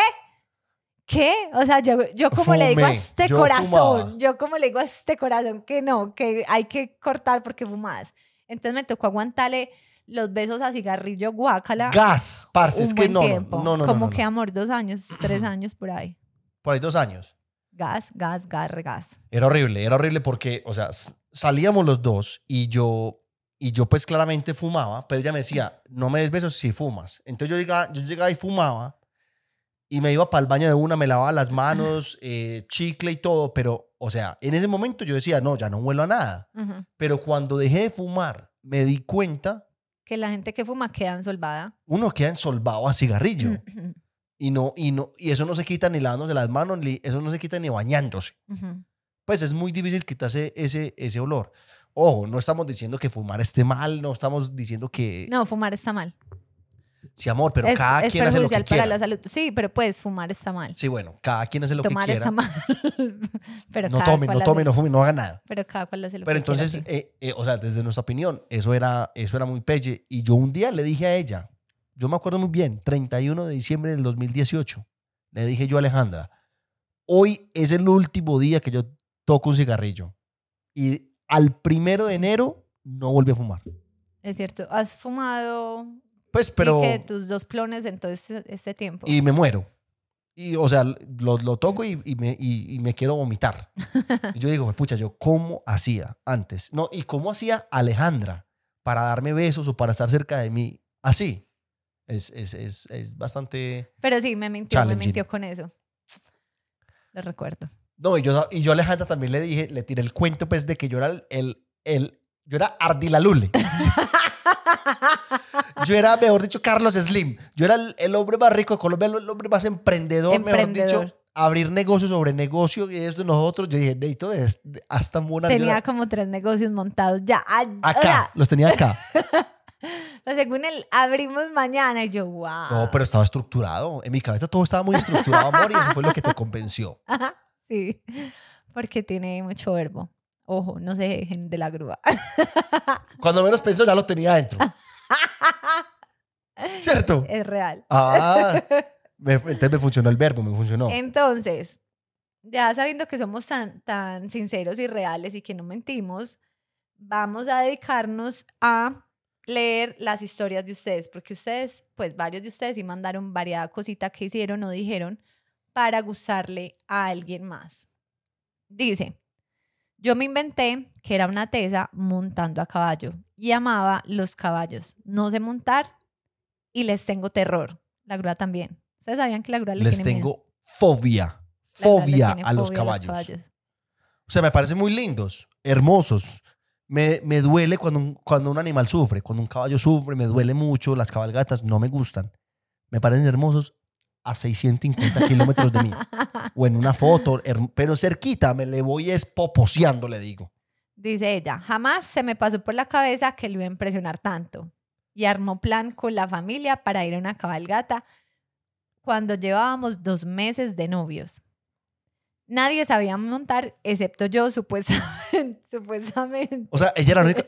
¿Qué? O sea, yo, yo como le digo a este yo corazón, fumaba. yo como le digo a este corazón que no, que hay que cortar porque fumas. Entonces me tocó aguantarle los besos a cigarrillo guácala Gas, parce, es que no, no, no, no, como no, que amor, dos años, tres años por ahí. Por ahí dos años. Gas, gas, gas, gas. Era horrible, era horrible porque, o sea, salíamos los dos y yo, y yo pues claramente fumaba, pero ella me decía, no me des besos si fumas. Entonces yo llegaba, yo llegaba y fumaba y me iba para el baño de una, me lavaba las manos, eh, chicle y todo, pero, o sea, en ese momento yo decía, no, ya no huelo a nada. Ujú. Pero cuando dejé de fumar, me di cuenta, Que la gente que fuma queda ensolvada. uno queda ensolvado a cigarrillo. Ujú. Y, no, y, no, y eso no se quita ni lavándose las manos, ni, eso no se quita ni bañándose. Ujú. Pues es muy difícil quitarse ese, ese olor. Ojo, no estamos diciendo que fumar esté mal, no estamos diciendo que... No, fumar está mal. Sí, amor, pero es cada es quien hace lo que perjudicial para quiera. la salud. Sí, pero pues fumar está mal. Sí, bueno, cada quien hace lo Tomar que quiera. está mal. pero no cada tome, cual no hace- tome, no fume, no haga nada. Pero cada cual hace lo Pero que quiera, entonces, sí. eh, eh, o sea, desde nuestra opinión, eso era, eso era muy pelle. Y yo un día le dije a ella, yo me acuerdo muy bien, 31 de diciembre del 2018, le dije yo a Alejandra, hoy es el último día que yo toco un cigarrillo. Y al primero de enero no volví a fumar. Es cierto. ¿Has fumado Pues, pero... y que tus dos plones en todo este, este tiempo? y me muero. Y, o sea, lo, lo toco y, y me, y, y me quiero vomitar. Y yo digo, pucha, yo cómo hacía antes. No, y cómo hacía Alejandra para darme besos o para estar cerca de mí. Así. Es, es, es, es bastante... Pero sí, me mintió, me mintió con eso. Lo recuerdo. No, y yo, y yo a Alejandra también le dije, le tiré el cuento pues de que yo era el, el, el Yo era Ardilalule. Yo era, mejor dicho, Carlos Slim. Yo era el, el hombre más rico de Colombia, el hombre más emprendedor, mejor dicho. Abrir negocio sobre negocio y esto de nosotros. Yo dije, necesito este- hasta yo Tenía era- como tres negocios montados ya. Acá, Ahora, los tenía acá. pues según él, abrimos mañana. Y yo, wow. No, pero estaba estructurado. En mi cabeza todo estaba muy estructurado, amor, y eso fue lo que te convenció. Sí, porque tiene mucho verbo. Ojo, no se dejen de la grúa. Cuando menos pensó, ya lo tenía adentro. ¿Cierto? es real. Ah, me- entonces me funcionó el verbo, me funcionó. Entonces, ya sabiendo que somos tan, tan sinceros y reales y que no mentimos, vamos a dedicarnos a leer las historias de ustedes, porque ustedes, pues varios de ustedes sí mandaron variada cosita que hicieron o dijeron para gustarle a alguien más. Dice, yo me inventé que era una tesa montando a caballo y amaba los caballos. No sé montar y les tengo terror. La grúa también. ¿Ustedes sabían que la grúa le Les tiene miedo? tengo fobia, La grúa le fobia a los fobia caballos. O sea, me parecen muy lindos, hermosos. Me, me duele cuando un, cuando un animal sufre, cuando un caballo sufre, me duele mucho. Las cabalgatas no me gustan. Me parecen hermosos a 650 kilómetros de mí. O en una foto, pero cerquita me le voy espoposeando, le digo. Dice ella, jamás se me pasó por la cabeza que lo iba a impresionar tanto. Y armó plan con la familia para ir a una cabalgata cuando llevábamos dos meses de novios. Nadie sabía montar excepto yo, supuestamente. supuestamente. O sea, ella era la única.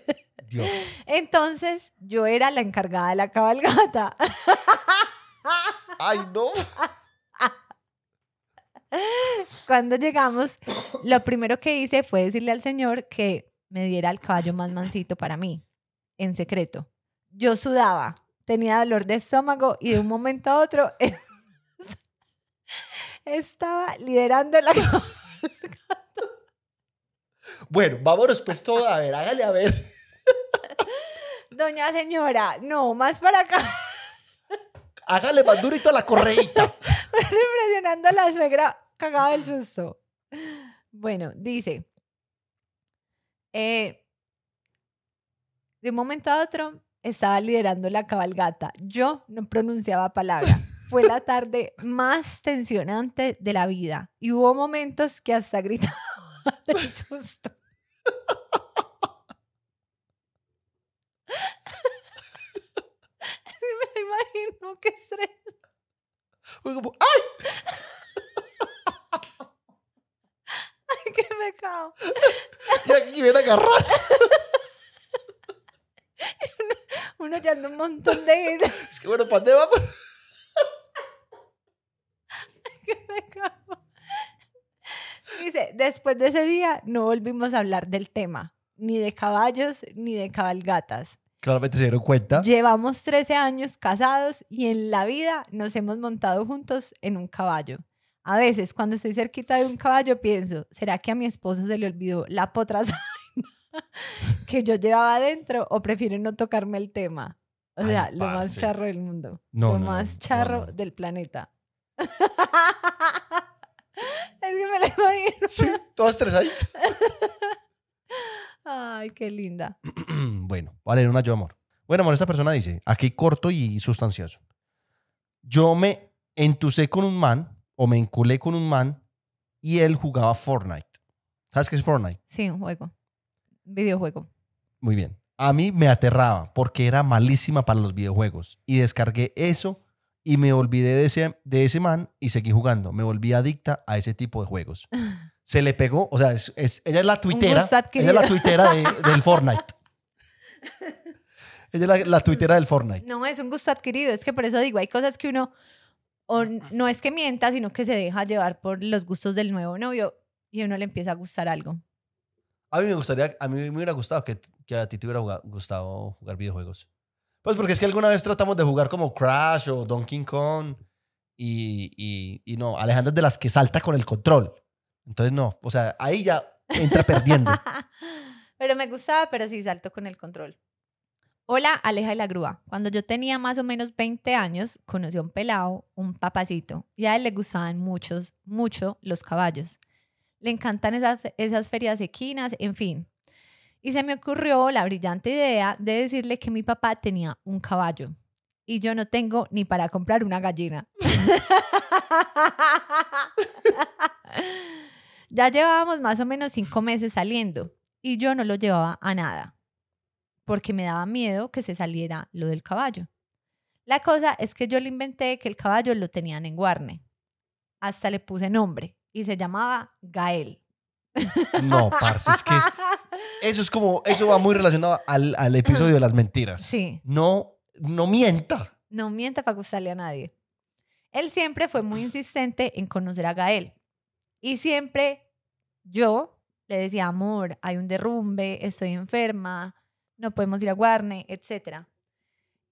Dios. Entonces yo era la encargada de la cabalgata. Ay, no. Cuando llegamos, lo primero que hice fue decirle al señor que me diera el caballo más mansito para mí, en secreto. Yo sudaba, tenía dolor de estómago y de un momento a otro estaba liderando la Bueno, vámonos pues todo. A ver, hágale a ver. Doña señora, no, más para acá, Hágale más durito a la correíta. impresionando a la suegra cagada del susto. Bueno, dice, eh, de un momento a otro estaba liderando la cabalgata. Yo no pronunciaba palabra. Fue la tarde más tensionante de la vida y hubo momentos que hasta gritaba del susto. Me imagino qué estrés. Fue como, ¡ay! Ay, qué pecado. Y aquí viene a agarrar. Uno ya un montón de. Es que bueno, ¿para dónde vamos? Qué pecado. Dice, después de ese día no volvimos a hablar del tema, ni de caballos, ni de cabalgatas. Claramente se dieron cuenta. Llevamos 13 años casados y en la vida nos hemos montado juntos en un caballo. A veces, cuando estoy cerquita de un caballo, pienso, ¿será que a mi esposo se le olvidó la potrasaina que yo llevaba adentro o prefiere no tocarme el tema? O Ay, sea, lo más charro del mundo. No, lo no, más charro no. del planeta. es que me lo imagino. Sí, todo estresadito. Ay, qué linda. bueno, voy a leer una yo, amor. Bueno, amor, esta persona dice, aquí corto y sustancioso. Yo me entusé con un man, o me enculé con un man, y él jugaba Fortnite. ¿Sabes qué es Fortnite? Sí, un juego. Videojuego. Muy bien. A mí me aterraba porque era malísima para los videojuegos. Y descargué eso y me olvidé de ese, de ese man y seguí jugando. Me volví adicta a ese tipo de juegos. Se le pegó, o sea, es, es- ella es la tuitera. Ella es la tuitera de- del Fortnite. Ella es la, la tuitera del Fortnite. No, es un gusto adquirido. Es que por eso digo, hay cosas que uno o no es que mienta, sino que se deja llevar por los gustos del nuevo novio y a uno le empieza a gustar algo. A mí me gustaría, a mí me hubiera gustado que, que a ti te hubiera gustado jugar videojuegos. Pues porque es que alguna vez tratamos de jugar como Crash o Donkey Kong y, y, y no, Alejandra es de las que salta con el control. Entonces no, o sea, ahí ya entra perdiendo. pero me gustaba, pero sí salto con el control. Hola, Aleja y la Grúa. Cuando yo tenía más o menos 20 años, conocí a un pelado, un papacito, y a él le gustaban muchos, mucho los caballos. Le encantan esas, esas ferias equinas, en fin. Y se me ocurrió la brillante idea de decirle que mi papá tenía un caballo y yo no tengo ni para comprar una gallina. ya llevábamos más o menos cinco meses saliendo y yo no lo llevaba a nada porque me daba miedo que se saliera lo del caballo. La cosa es que yo le inventé que el caballo lo tenían en Guarne. Hasta le puse nombre y se llamaba Gael. No, parce, es que eso es como, eso va muy relacionado al, al episodio de las mentiras. Sí. No, no mienta. No mienta para gustarle a nadie. Él siempre fue muy insistente en conocer a Gael. Y siempre yo le decía, amor, hay un derrumbe, estoy enferma, no podemos ir a Guarne, etc.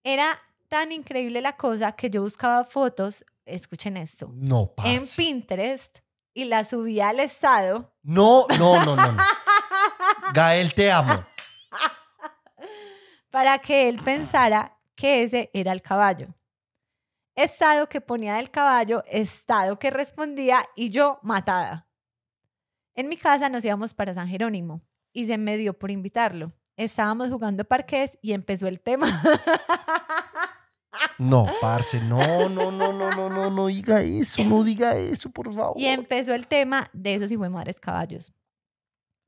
Era tan increíble la cosa que yo buscaba fotos, escuchen esto, No, en. Pinterest y las subía al estado No, no, no, no. no. Gael, te amo. para que él pensara que ese era el caballo. Estado que ponía del caballo, estado que respondía y yo matada. En mi casa nos íbamos para San Jerónimo y se me dio por invitarlo. Estábamos jugando parqués y empezó el tema. No, parce, no, no, no, no, no, no, no diga eso, no diga eso, por favor. y empezó el tema de esos hijos de madres caballos.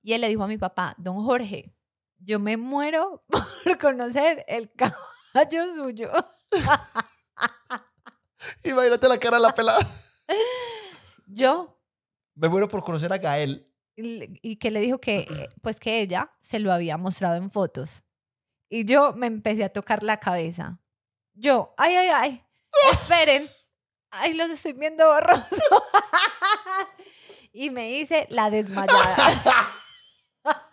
Y él le dijo a mi papá, don Jorge, yo me muero por conocer el caballo suyo. Imagínate la cara de la pelada. Yo Me muero por conocer a Gael. y que le dijo que eh, pues que ella se lo había mostrado en fotos. Y yo me empecé a tocar la cabeza. Yo, ay, ay, ay, esperen. Ay, los estoy viendo borroso. y me hice la desmayada.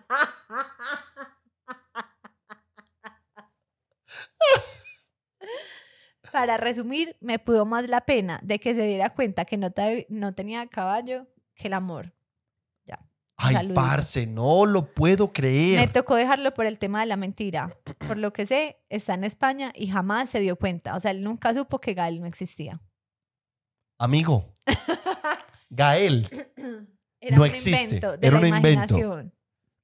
Para resumir, me pudo más la pena de que se diera cuenta que no, te- no tenía caballo que el amor. Ay, Saludito. parce, no lo puedo Me creer. tocó dejarlo por el tema de la mentira. Por lo que sé, está en España y jamás se dio cuenta. O sea, él nunca supo que Gael no existía. Amigo, Gael. Era No un existe, invento de era la un invento.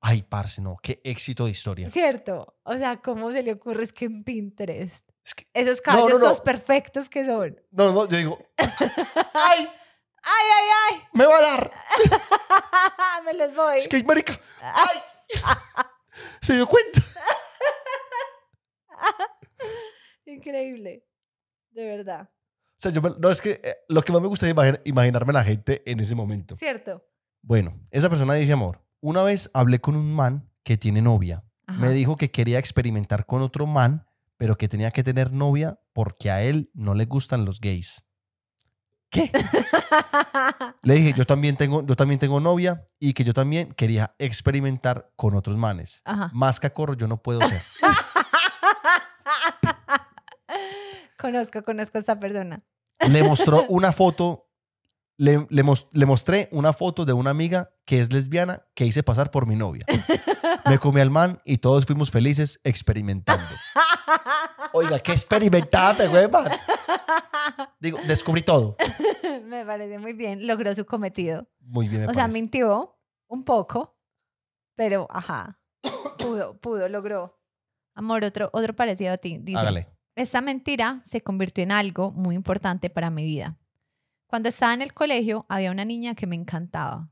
Ay, parce, no, qué éxito de historia. ¿Cierto? O sea, ¿cómo se le ocurre es que en Pinterest? Es que- Esos caballos no, no. todos perfectos que son. no, no, yo digo, ay, ¡Ay, ay, me va a dar. ay! Me los voy. Es que, marica, ay. Se dio cuenta. Increíble. De verdad. O sea, yo me- no, es que eh, lo que más me gusta es imagin- imaginarme la gente en ese momento. ¿Cierto? Bueno, esa persona dice, amor, una vez hablé con un man que tiene novia. Ajá. Me dijo que quería experimentar con otro man, pero que tenía que tener novia porque a él no le gustan los gays. ¿Qué? Le dije, yo también tengo, yo también tengo novia y que yo también quería experimentar con otros manes. Ajá. Más cacorro yo no puedo ser. conozco, conozco a esta persona. Le mostró una foto, le, le mos- le mostré una foto de una amiga que es lesbiana que hice pasar por mi novia. Me comí al man y todos fuimos felices experimentando. Oiga, ¿qué experimentaste, güey, man? Digo, descubrí todo. Me parece muy bien. Logró su cometido. Muy bien, me O sea, parece. mintió un poco, pero ajá. Pudo, pudo, logró. Amor, otro, otro parecido a ti. Dice, Hágale. esta mentira se convirtió en algo muy importante para mi vida. Cuando estaba en el colegio, había una niña que me encantaba.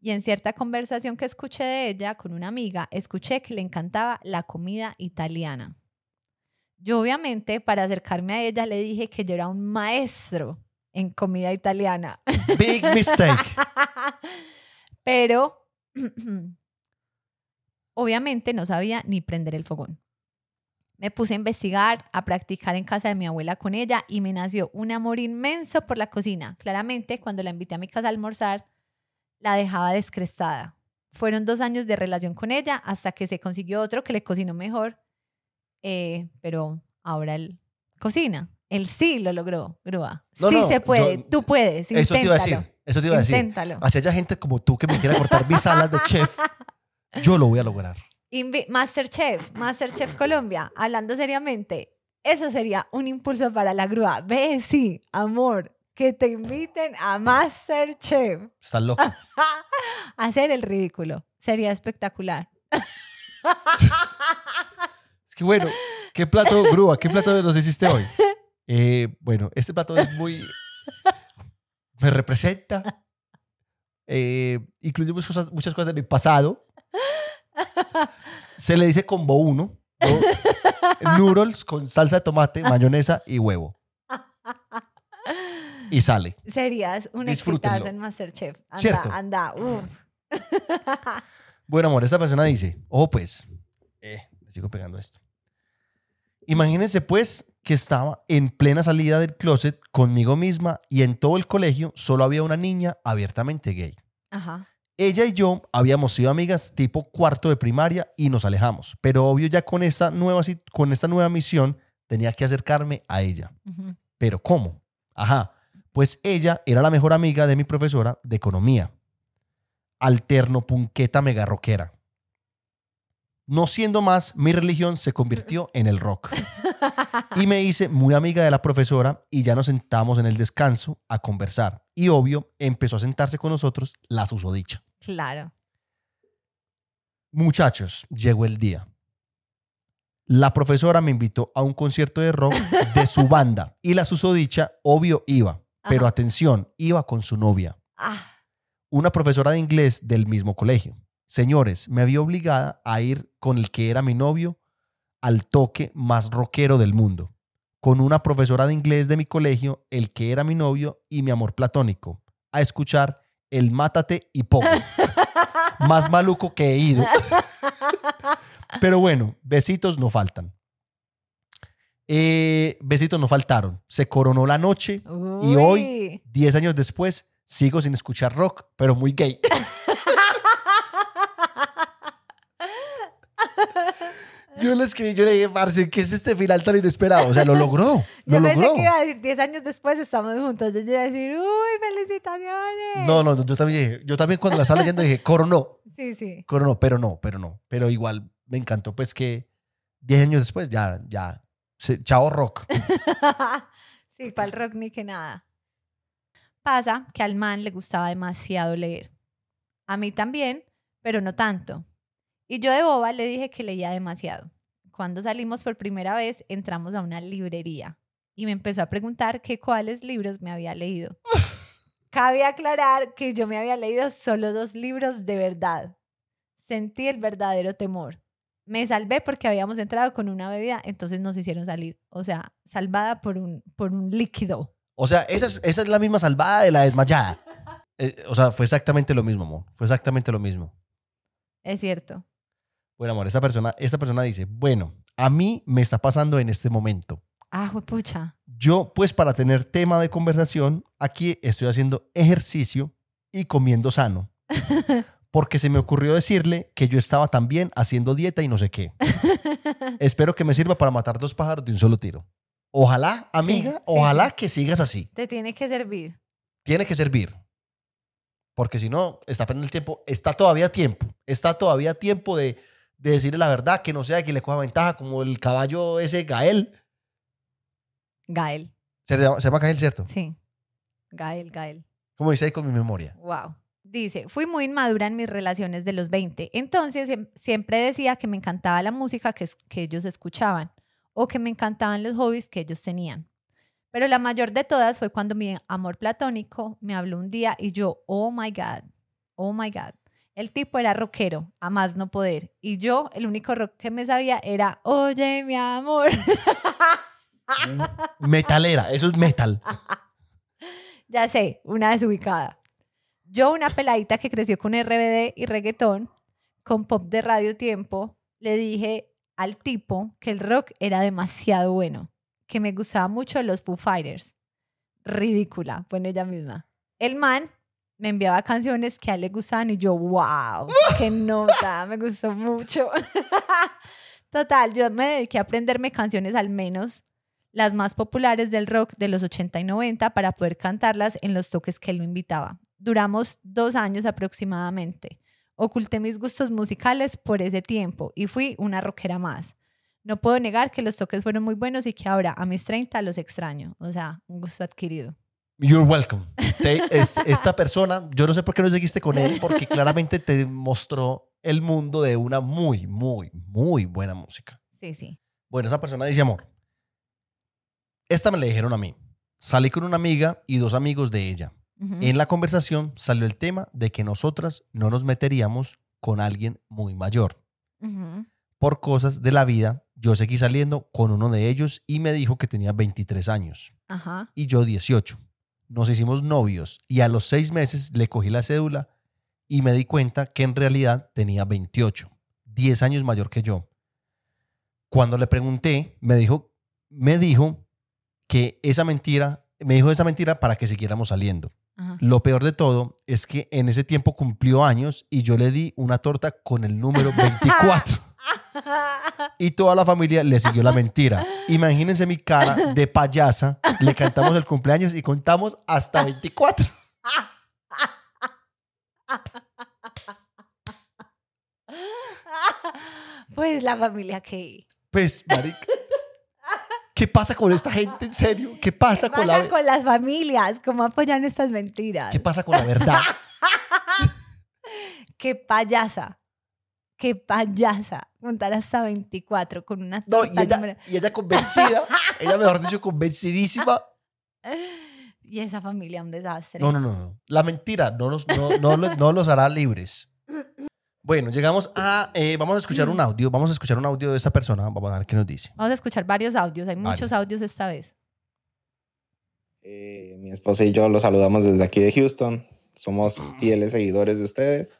Y en cierta conversación que escuché de ella con una amiga, escuché que le encantaba la comida italiana. Yo obviamente, para acercarme a ella, le dije que yo era un maestro en comida italiana. Big mistake. Pero obviamente no sabía ni prender el fogón. Me puse a investigar, a practicar en casa de mi abuela con ella y me nació un amor inmenso por la cocina. Claramente, cuando la invité a mi casa a almorzar, la dejaba descrestada. Fueron dos años de relación con ella hasta que se consiguió otro que le cocinó mejor. Eh, pero ahora él cocina. Él sí lo logró, Grúa. No, sí no, se puede. yo- Tú puedes. Eso te iba a inténtalo. decir. Eso te iba a decir. Inténtalo. Así haya gente como tú que me quiera cortar mis alas de chef, yo lo voy a lograr. Invi- Masterchef, Masterchef Colombia, hablando seriamente, eso sería un impulso para la grúa. Ve, sí, amor, que te inviten a Masterchef Estás loco. a hacer el ridículo. Sería espectacular. Es que bueno, ¿qué plato, grúa? ¿Qué plato nos hiciste hoy? Eh, bueno, este plato es muy... Me representa. Eh, incluye muchas cosas, muchas cosas de mi pasado. Se le dice combo uno. ¿no? Noodles con salsa de tomate, mayonesa y huevo. Y sale. Serías un exitazo en Masterchef. Anda, Cierto. anda. Bueno, amor, esta persona dice, oh, pues, eh, le sigo pegando esto. Imagínense, pues, que estaba en plena salida del closet conmigo misma y en todo el colegio solo había una niña abiertamente gay. Ajá. Ella y yo habíamos sido amigas tipo cuarto de primaria y nos alejamos, pero obvio ya con esta nueva, con esta nueva misión tenía que acercarme a ella. ¿Pero cómo? Ajá, pues ella era la mejor amiga de mi profesora de economía. Alterno punqueta mega rockera. No siendo más, mi religión se convirtió en el rock. Y me hice muy amiga de la profesora y ya nos sentamos en el descanso a conversar. Y obvio, empezó a sentarse con nosotros la susodicha. Claro. Muchachos, llegó el día. La profesora me invitó a un concierto de rock de su banda y la susodicha, obvio, iba. Pero Ajá. atención, iba con su novia, Ah, una profesora de inglés del mismo colegio. Señores, me había obligada a ir con el que era mi novio al toque más rockero del mundo. Con una profesora de inglés de mi colegio, el que era mi novio y mi amor platónico, a escuchar el Mátate y poco. más maluco que he ido. Pero bueno, besitos no faltan. Eh, besitos no faltaron. Se coronó la noche. Y hoy- uy. Diez años después, sigo sin escuchar rock, pero muy gay. Yo le escribí, yo le dije, Marce, ¿qué es este final tan inesperado? O sea, lo logró. Lo Yo pensé logró. que iba a decir 10 años después estamos juntos. Yo iba a decir, uy, felicitaciones. No, no, no, yo también dije, yo también cuando la estaba leyendo dije, coronó, Sí, sí. coronó, pero no, pero no. Pero igual me encantó, pues que diez años después ya, ya, se- chao rock. sí, cual rock ni que nada. Pasa que al man le gustaba demasiado leer. A mí también, pero no tanto. Y yo de boba le dije que leía demasiado. Cuando salimos por primera vez, entramos a una librería y me empezó a preguntar que cuáles libros me había leído. Cabe aclarar que yo me había leído solo dos libros de verdad. Sentí el verdadero temor. Me salvé porque habíamos entrado con una bebida, entonces nos hicieron salir. O sea, salvada por un, por un líquido. O sea, esa es, esa es la misma salvada de la desmayada. Eh, o sea, fue exactamente lo mismo, amor. Fue exactamente lo mismo. Es cierto. Bueno, amor, esta persona, esta persona dice, bueno, a mí me está pasando en este momento. Ah, pucha. Yo, pues para tener tema de conversación, aquí estoy haciendo ejercicio y comiendo sano. Porque se me ocurrió decirle que yo estaba también haciendo dieta y no sé qué. Espero que me sirva para matar dos pájaros de un solo tiro. Ojalá, amiga, sí, ojalá sí. que sigas así. Te tiene que servir. Tiene que servir. Porque si no, está perdiendo el tiempo. Está todavía tiempo. Está todavía tiempo de, de decirle la verdad, que no sea que le coja ventaja, como el caballo ese Gael. Gael. Se llama, se llama Gael, ¿cierto? Sí. Gael, Gael. Como dice ahí con mi memoria. Wow. Dice, fui muy inmadura en mis relaciones de los 20. Entonces siem- siempre decía que me encantaba la música que, que ellos escuchaban o que me encantaban los hobbies que ellos tenían. Pero la mayor de todas fue cuando mi amor platónico me habló un día y yo, oh my God, oh my God. El tipo era rockero, a más no poder. Y yo, el único rock que me sabía era, oye, mi amor. Metalera, eso es metal. Ya sé, una desubicada. Yo, una peladita que creció con RBD y reggaetón, con pop de radio tiempo, le dije al tipo que el rock era demasiado bueno, que me gustaba mucho los Foo Fighters. Ridícula, pone ella misma. El man me enviaba canciones que a él le gustaban y yo, wow, qué nota, me gustó mucho. Total, yo me dediqué a aprenderme canciones al menos las más populares del rock de los 80 y 90 para poder cantarlas en los toques que él me invitaba. Duramos dos años aproximadamente. Oculté mis gustos musicales por ese tiempo y fui una rockera más. No puedo negar que los toques fueron muy buenos y que ahora a mis 30 los extraño. O sea, un gusto adquirido. You're welcome. Te- es- esta persona, yo no sé por qué no seguiste con él, porque claramente te mostró el mundo de una muy, muy, muy buena música. Sí, sí. Bueno, esa persona dice, amor, esta me la dijeron a mí. Salí con una amiga y dos amigos de ella. En la conversación salió el tema de que nosotras no nos meteríamos con alguien muy mayor. Por cosas de la vida, yo seguí saliendo con uno de ellos y me dijo que tenía 23 años Ajá. y yo 18. Nos hicimos novios y a los seis meses le cogí la cédula y me di cuenta que en realidad tenía 28, 10 años mayor que yo. Cuando le pregunté, me dijo, me dijo que esa mentira, me dijo esa mentira para que siguiéramos saliendo. Ajá. Lo peor de todo es que en ese tiempo cumplió años y yo le di una torta con el número 24. Y toda la familia le siguió la mentira. Imagínense mi cara de payasa. Le cantamos el cumpleaños y contamos hasta 24. Pues la familia que... Pues, marica. ¿Qué pasa con esta gente? En serio. ¿Qué pasa, ¿Qué con pasa la con las familias? ¿Cómo apoyan estas mentiras? ¿Qué pasa con la verdad? Qué payasa. Qué payasa. Contar hasta 24 con una No, y ella, número- y ella convencida, ella mejor dicho convencidísima. Y esa familia un desastre. No, no, no, no. La mentira no los, no, no los- no los hará libres. Bueno, llegamos a. eh, vamos a escuchar un audio. Vamos a escuchar un audio de esta persona. Vamos a ver qué nos dice. Vamos a escuchar varios audios. Hay Vale. muchos audios esta vez. Eh, mi esposa y yo los saludamos desde aquí de Houston. Somos fieles seguidores de ustedes.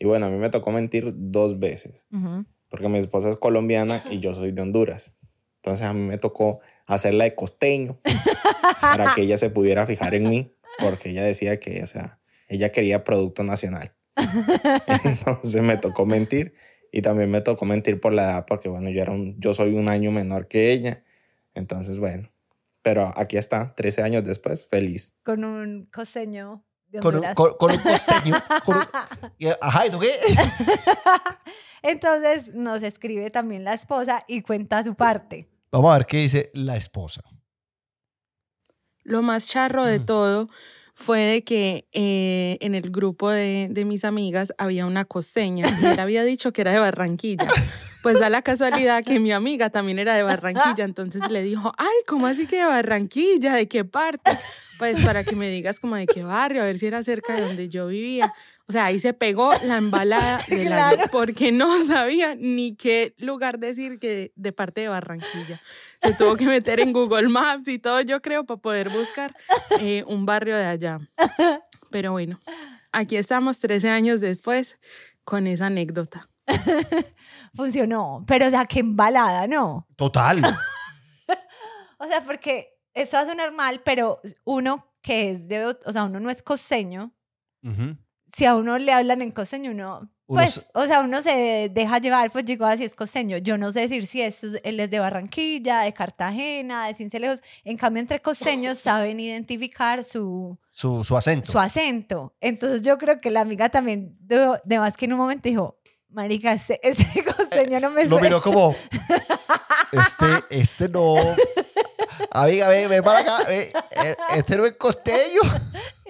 Y bueno, a mí me tocó mentir dos veces, Ujú. porque mi esposa es colombiana y yo soy de Honduras. Entonces a mí me tocó hacerla de costeño para que ella se pudiera fijar en mí, porque ella decía que, o sea, ella quería producto nacional. Entonces me tocó mentir y también me tocó mentir por la edad, porque bueno, yo, era un, yo soy un año menor que ella. Entonces, bueno, pero aquí está, 13 años después, feliz. Con un costeño Con un, con, con un costeño. con un- y- ajá, ¿y tú qué? Entonces nos escribe también la esposa y cuenta su parte. Vamos a ver qué dice la esposa. Lo más charro de Mm. todo fue de que eh, en el grupo de, de mis amigas había una costeña y él había dicho que era de Barranquilla. Pues da la casualidad que mi amiga también era de Barranquilla, entonces le dijo, ay, ¿cómo así que de Barranquilla? ¿De qué parte? Pues para que me digas como de qué barrio, a ver si era cerca de donde yo vivía. O sea, ahí se pegó la embalada del año, Claro. porque no sabía ni qué lugar decir que de parte de Barranquilla. Se tuvo que meter en Google Maps y todo, yo creo, para poder buscar eh, un barrio de allá. Pero bueno, aquí estamos 13 años después con esa anécdota. Funcionó. Pero, o sea, qué embalada, ¿no? Total. O sea, porque esto va a sonar mal, pero uno que es de, o sea, uno no es costeño. Ujú. Si a uno le hablan en costeño, uno, Uno pues, se- o sea, uno se deja llevar, pues digo así es costeño. Yo no sé decir si esto es- él es de Barranquilla, de Cartagena, de Cincelejos. En cambio, entre costeños saben identificar su, Su, su acento. su acento. Entonces yo creo que la amiga también, de, de más que en un momento dijo, marica, ese, ese costeño no me Lo suena. miró como. Este, este no. Amiga, ve, ve para acá. eh, Este no es costeño.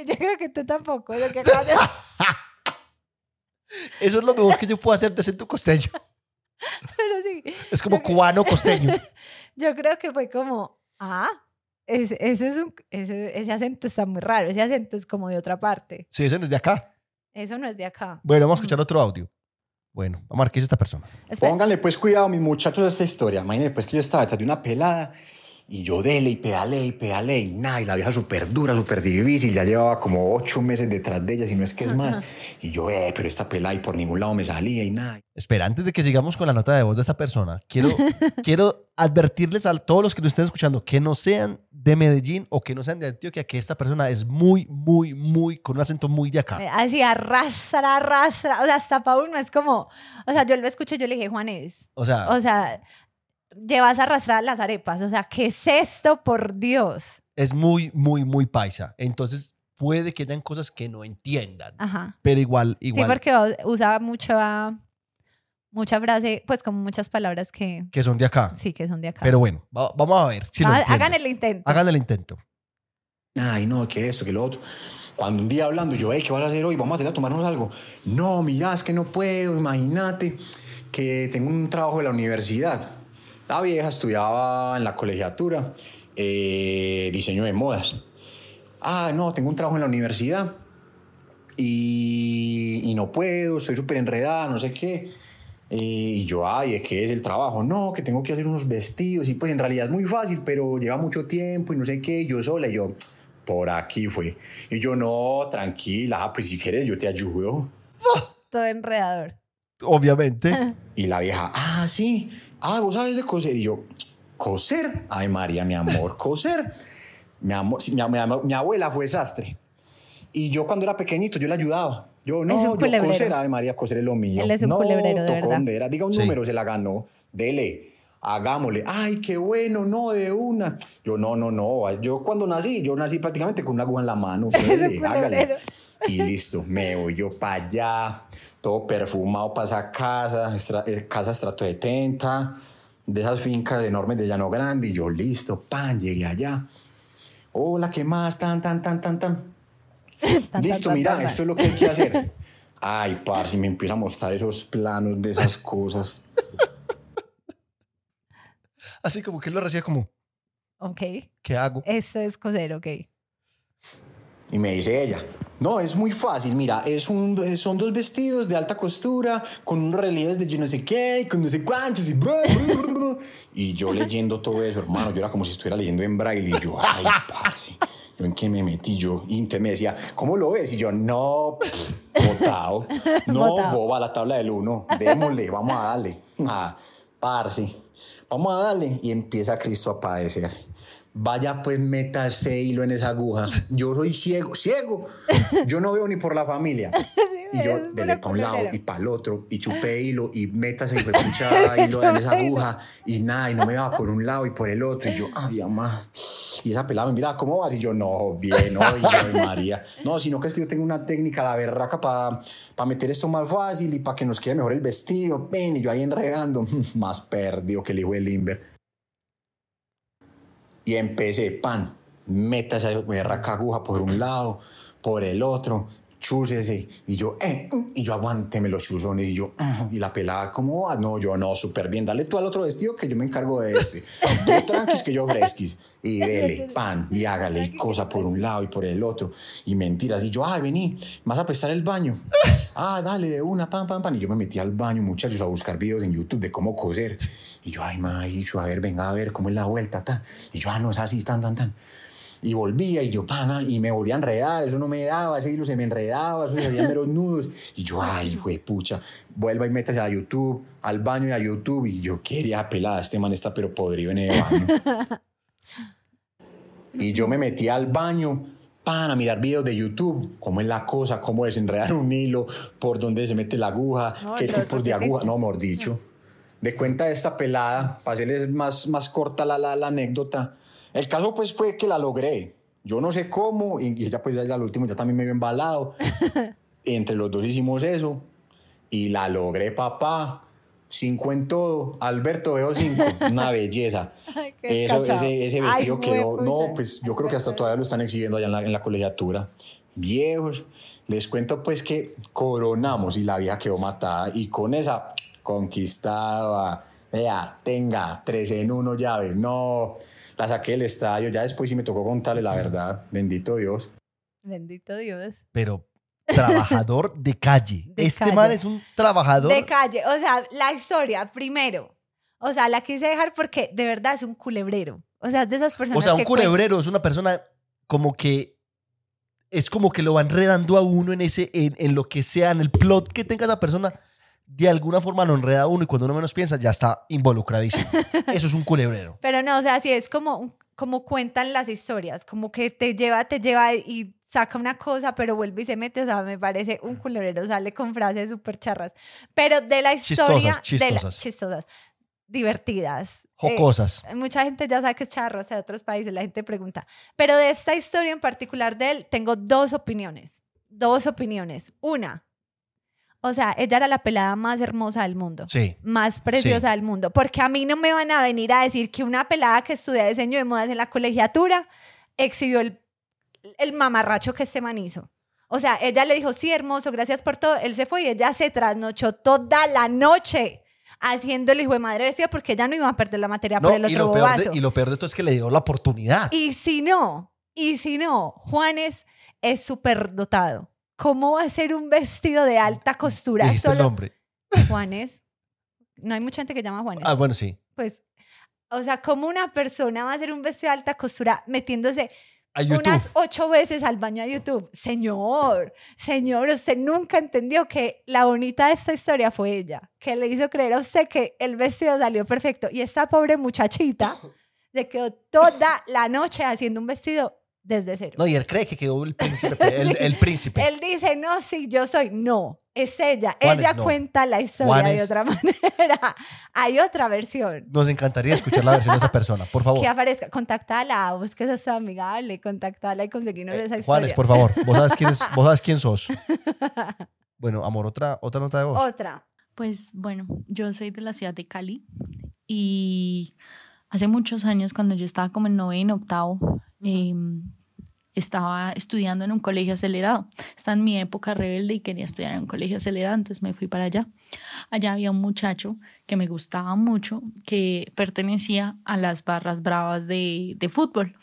Yo creo que tú tampoco. Lo que acabas de- Eso es lo mejor que yo puedo hacer de acento costeño. Pero sí, Es como cubano costeño. yo creo que fue como, ah, ese, ese, es un, ese, ese acento está muy raro. Ese acento es como de otra parte. Sí, ese no es de acá. Eso no es de acá. Bueno, vamos a escuchar otro audio. Bueno, vamos a ver qué dice esta persona. Espera, Pónganle pues cuidado, mis muchachos, a esta historia. Imagínense pues que yo estaba detrás de una pelada y yo dele y pedale y pedale y nada, y la vieja súper dura, súper difícil, ya llevaba como ocho meses detrás de ella, si no es que es más. Y yo, eh, pero esta pelada y por ningún lado me salía y nada. Espera, antes de que sigamos con la nota de voz de esta persona, quiero, quiero advertirles a todos los que nos estén escuchando que no sean de Medellín o que no sean de Antioquia, que esta persona es muy, muy, muy, con un acento muy de acá. así arrastra, arrastra. O sea, hasta para uno es como, o sea, yo lo escuché, yo le dije, Juanes, O sea, o sea, llevas a arrastrar las arepas. O sea, ¿qué es esto, por Dios? es muy, muy, muy paisa. Entonces, puede que hayan cosas que no entiendan, Ajá. pero igual, Sí, igual, porque o- usa mucha, mucha frase, pues como muchas palabras que que son de acá. sí que son de acá. Pero bueno, va- vamos a ver si Va- hagan el intento. Hagan el intento. Ay, no, que esto, que lo otro. Cuando un día hablando, yo, hey, ¿qué vas a hacer hoy? Vamos a salir a tomarnos algo. No, mira, es que no puedo, imagínate que tengo un trabajo de la universidad. La vieja estudiaba en la colegiatura eh, diseño de modas. Ah, no, tengo un trabajo en la universidad y, y no puedo, estoy súper enredada, no sé qué. Eh, y yo, ay, ¿qué es el trabajo? No, que tengo que hacer unos vestidos y pues en realidad es muy fácil, pero lleva mucho tiempo y no sé qué. Yo sola, y yo, por aquí fue. Y yo, no, tranquila, pues si quieres yo te ayudo. Todo enredador. Obviamente. Y la vieja, ah, sí, ah, vos sabes de coser. Y yo, ¿coser? Ay, María, mi amor, coser. Mi, amor, mi, mi- mi abuela fue sastre. Y yo cuando era pequeñito, yo le ayudaba. Yo, Es no, un yo coser, ay, María, coser es lo mío. Él es un no, culebrero, de verdad. donde era. Diga un Sí. número, se la ganó. Dele, hagámosle. Ay, qué bueno, no, de una. Yo, no, no, no. Yo cuando nací, yo nací prácticamente con una aguja en la mano. Dele, un hágale. Y listo, me voy yo para allá, todo perfumado para esa casa, estra- eh, casa estrato 70, de esas fincas enormes de Llano Grande, y yo listo, pan, llegué allá. Hola, ¿qué más? Tan, tan, tan, tan, tan. Tan, listo, tan, mira, tan, tan. esto es lo que hay que hacer. Ay, par, si me empieza a mostrar esos planos de esas cosas. Así como que él lo recibe como, Ok. ¿qué hago? Eso es coser, ok. Y me dice ella, no, es muy fácil, mira, es un, son dos vestidos de alta costura con unos relieves de yo no sé qué, con no sé cuántos y... Y yo leyendo todo eso, hermano, yo era como si estuviera leyendo en braille y yo, ay, parce, yo en qué me metí yo. Y entonces me decía, ¿cómo lo ves? Y yo, no, pff, botado, no, boba, la tabla del uno, démosle, vamos a darle. Ah, parce, vamos a darle. Y empieza Cristo a padecer. Vaya pues meta ese hilo en esa aguja. Yo soy ciego, ciego. Yo no veo ni por la familia. Y yo dele un lado y para el otro y chupé hilo y métase y fue pucha hilo en esa aguja y nada, y no me daba por un lado y por el otro. Y yo, ay, mamá. Y esa pelada me mira, ¿cómo vas? Y yo, no, bien, "Ay, María. No, sino que es que yo tengo una técnica, la berraca, para meter esto más fácil y para que nos quede mejor el vestido. Ven, y yo ahí enredando, más perdido que el hijo de Limber. Y empecé, pan, meta esa berraca aguja por un lado, por el otro, chúsese. Y yo, eh, mm, y yo aguánteme los chuzones. Y yo, ah, y la pelada, ¿cómo va? No, yo no, súper bien. Dale tú al otro vestido que yo me encargo de este. Tú tranquis que yo fresquis. Y dele, pan, y hágale y cosa por un lado y por el otro. Y mentiras. Y yo, ay, vení, ¿me vas a prestar el baño? Ah, dale, de una, pan, pan, pan. Y yo me metí al baño, muchachos, a buscar videos en YouTube de cómo coser. Y yo, ay, maícho, a ver, venga a ver cómo es la vuelta, tan. Y yo, ah, no es así, tan, tan, tan. Y volvía y yo, pana, y me volvía a enredar, eso no me daba, ese hilo se me enredaba, eso se hacían meros nudos. Y yo, ay, güey, pucha, vuelva y métase a YouTube, al baño y a YouTube. Y yo quería pelada, este man está pero podrido en el baño. y yo me metí al baño, pan, a mirar videos de YouTube, cómo es la cosa, cómo desenredar un hilo, por dónde se mete la aguja, No, qué tipos de aguja, no, mejor dicho. De cuenta de esta pelada, para hacerles más, más corta la, la, la anécdota, el caso pues fue que la logré. Yo no sé cúmo, y ella pues ya al último ya también me vio embalado. Entre los dos hicimos eso y la logré, papá. Cinco en todo. Alberto veo cinco. Una belleza. Ay, Eso, ese, ese Ay, vestido quedó. huepucha. No, pues yo creo que hasta todavía lo están exhibiendo allá en la, en la colegiatura. Viejos. Les cuento pues que coronamos y la vieja quedó matada. Y con esa conquistada. Vea, tenga, tres en uno llave. No, la saqué del estadio. Ya después sí me tocó contarle la verdad. Bendito Dios. Bendito Dios. Pero trabajador de calle. De este calle. man es un trabajador. De calle. O sea, la historia, primero. O sea, la quise dejar porque de verdad es un culebrero. O sea, de esas personas O sea, un que culebrero es una persona como que es como que lo va enredando a uno en ese, en, en lo que sea, en el plot que tenga esa persona, de alguna forma lo enreda uno y cuando uno menos piensa ya está involucradísimo. Eso es un culebrero. Pero no, o sea, sí es como, como cuentan las historias, como que te lleva, te lleva y saca una cosa, pero vuelve y se mete, o sea, me parece un culebrero, sale con frases súper charras. Pero de la historia... Chistosas, de la- chistosas. chistosas, divertidas. Eh, Jocosas. mucha gente ya sabe que es charro, o sea, de otros países, la gente pregunta. Pero de esta historia en particular de él, tengo dos opiniones. Dos opiniones. Una, o sea, ella era la pelada más hermosa del mundo Sí. más preciosa del mundo. Porque a mí no me van a venir a decir que una pelada que estudia diseño de modas en la colegiatura exhibió el el mamarracho que este man hizo. O sea, ella le dijo, sí, hermoso, gracias por todo. Él se fue y ella se trasnochó toda la noche haciendo el hijo de madre vestido porque ella no iba a perder la materia por el y, otro lo peor de, y lo peor de todo es que le dio la oportunidad. Y si no, y si no, Juanes es súper dotado. ¿Cómo va a ser un vestido de alta costura? Dijiste el Solo nombre. Juanes. No hay mucha gente que llama Juanes. Ah, bueno, sí. Pues, o sea, ¿cómo una persona va a hacer un vestido de alta costura metiéndose A unas ocho veces al baño de YouTube? Señor, señor, usted nunca entendió que la bonita de esta historia fue ella, que le hizo creer a usted que el vestido salió perfecto. Y esta pobre muchachita se quedó toda la noche haciendo un vestido desde cero. No, y él cree que quedó el príncipe. el, el príncipe. Él dice, no, sí, yo soy. No, es ella. Ella no. cuenta la historia de Juanes. otra manera. Hay otra versión. Nos encantaría escuchar la versión de esa persona, por favor. Que aparezca, contactala, vos que sos amigable, contactala y conseguirnos Eh, esa historia. Juanes, por favor, vos sabes quién, es- vos sabes quién sos. Bueno, amor, otra, otra nota de voz. Otra. Pues bueno, yo soy de la ciudad de Cali y hace muchos años cuando yo estaba como en noveno, octavo, em, estaba estudiando en un colegio acelerado. Estaba en mi época rebelde y quería estudiar en un colegio acelerado, entonces me fui para allá. Allá había un muchacho que me gustaba mucho, que pertenecía a las barras bravas de, de fútbol,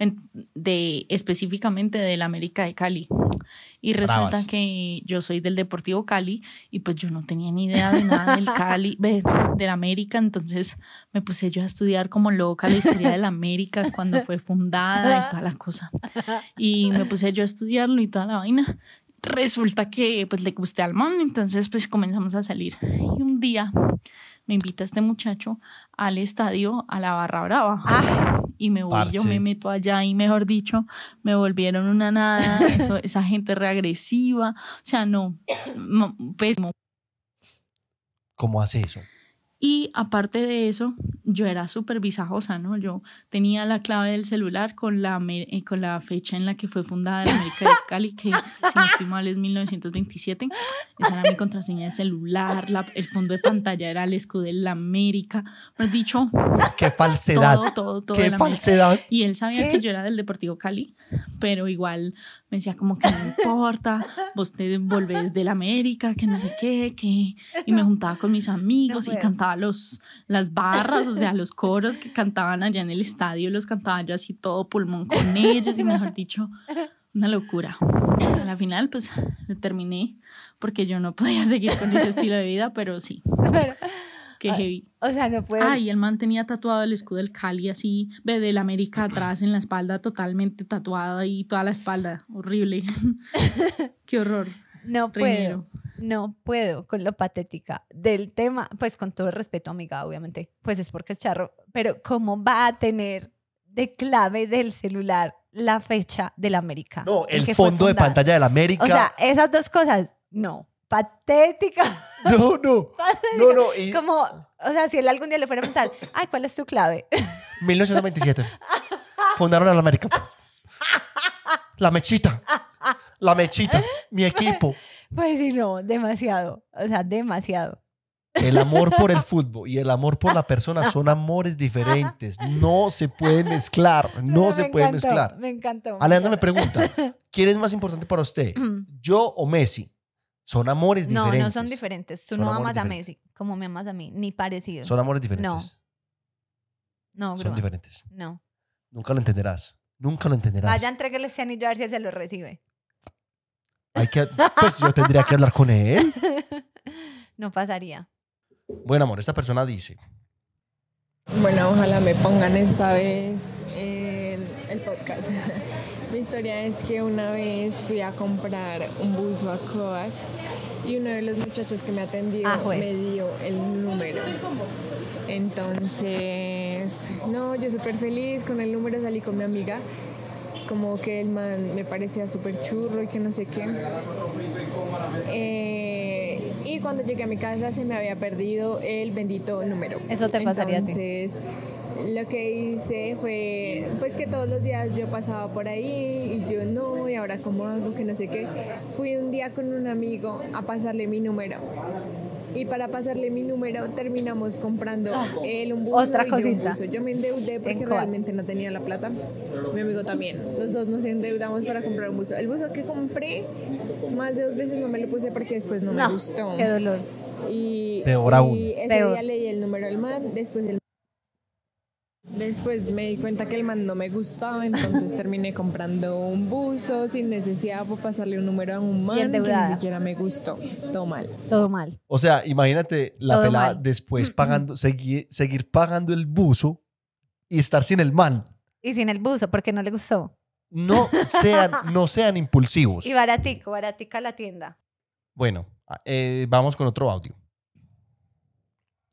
en- de, específicamente del América de Cali. Y resulta Bravas. que yo soy del Deportivo Cali y pues yo no tenía ni idea de nada del Cali, ve, del América, entonces me puse yo a estudiar como loca la historia del América, cuando fue fundada y toda la cosa. Y me puse yo a estudiarlo y toda la vaina. Resulta que pues le gusté al man, entonces pues comenzamos a salir. Y un día me invita este muchacho al estadio, a la Barra Brava. Ah, Y me voy, yo me meto allá y mejor dicho, me volvieron una nada, eso, esa gente reagresiva, o sea, no, no, pues, no. ¿Cómo hace eso? Y aparte de eso, yo era súper visajosa, ¿no? Yo tenía la clave del celular con la, eh, con la fecha en la que fue fundada la América de Cali, que si no estoy mal es 1927. Esa era mi contraseña de celular, la- el fondo de pantalla era el escudo de la América. Mejor dicho, ¡Qué falsedad! todo, todo, todo. ¡Qué de la América. falsedad! Y él sabía ¿Qué? que yo era del Deportivo Cali, pero igual me decía como que no importa, vos te volvés del América, que no sé qué, que... Y me juntaba con mis amigos No y puedo. Cantaba los, las barras, o sea, los coros que cantaban allá en el estadio, los cantaba yo así todo pulmón con ellos y mejor dicho, una locura. A la final pues terminé porque yo no podía seguir con ese estilo de vida, pero sí, pero, que Ay, heavy. o sea, no puedo. Ah, y el man tenía tatuado el escudo del Cali así, ve del América atrás en la espalda, totalmente tatuado y toda la espalda. Horrible. Qué horror. no puedo. No puedo con lo patética del tema. Pues con todo el respeto, amiga, obviamente. Pues es porque es charro. Pero ¿cómo va a tener de clave del celular la fecha del América? No, el fondo de pantalla de la América. O sea, esas dos cosas, no. Patética. no, no. No, no. Y Como, o sea, si él algún día le fuera a preguntar, ay, ¿cuál es tu clave? 1927. Fundaron a la América. La mechita. La mechita. Mi equipo. Pues sí, no, demasiado. O sea, demasiado. El amor por el fútbol y el amor por la persona son amores diferentes. No se puede mezclar. No se puede encantó, mezclar. Me encantó. Alejandra me pregunta, ¿quién es más importante para usted? ¿Yo o Messi? Son amores No, diferentes. no son diferentes. Tú Son no amas a. Messi como me amas a mí, ni parecido. Son amores diferentes. no, son grúa. diferentes. No. Nunca lo entenderás. Nunca lo entenderás. Vaya, entreguele este anillo a ver si se lo recibe. Hay que, pues yo tendría que hablar con él. no pasaría. Bueno, amor, esta persona dice, Bueno, ojalá me pongan esta vez en el podcast. Mi historia es que una vez fui a comprar un buzo a Kodak y uno de los muchachos que me atendió Ah, me dio el número. Entonces, no, yo súper feliz con el número, salí con mi amiga. Como que el man me parecía súper churro y que no sé qué. Eh, y cuando llegué a mi casa se me había perdido el bendito número. Eso te pasaría a ti. Entonces, lo que hice fue, pues que todos los días yo pasaba por ahí y yo no, y ahora cómo hago, que no sé qué. Fui un día con un amigo a pasarle mi número. Y para pasarle mi número terminamos comprando él un buzo Ah, otra y yo un buzo. Yo me endeudé porque realmente no tenía la plata. Mi amigo también. Los dos nos endeudamos para comprar un buzo. El buzo que compré, más de dos veces no me lo puse porque después no, me gustó. qué dolor. Y, Peor y aún. ese Peor. día leí el número del man, después el Después me di cuenta que el man no me gustaba, entonces terminé comprando un buzo sin necesidad por pasarle un número a un man que ni siquiera me gustó. Todo mal. Todo mal. O sea, imagínate la Todo pelada mal. después pagando, seguir, seguir pagando el buzo y estar sin el man. Y sin el buzo, porque no le gustó. No sean, no sean impulsivos. Y baratico, baratica la tienda. Bueno, eh, vamos con otro audio.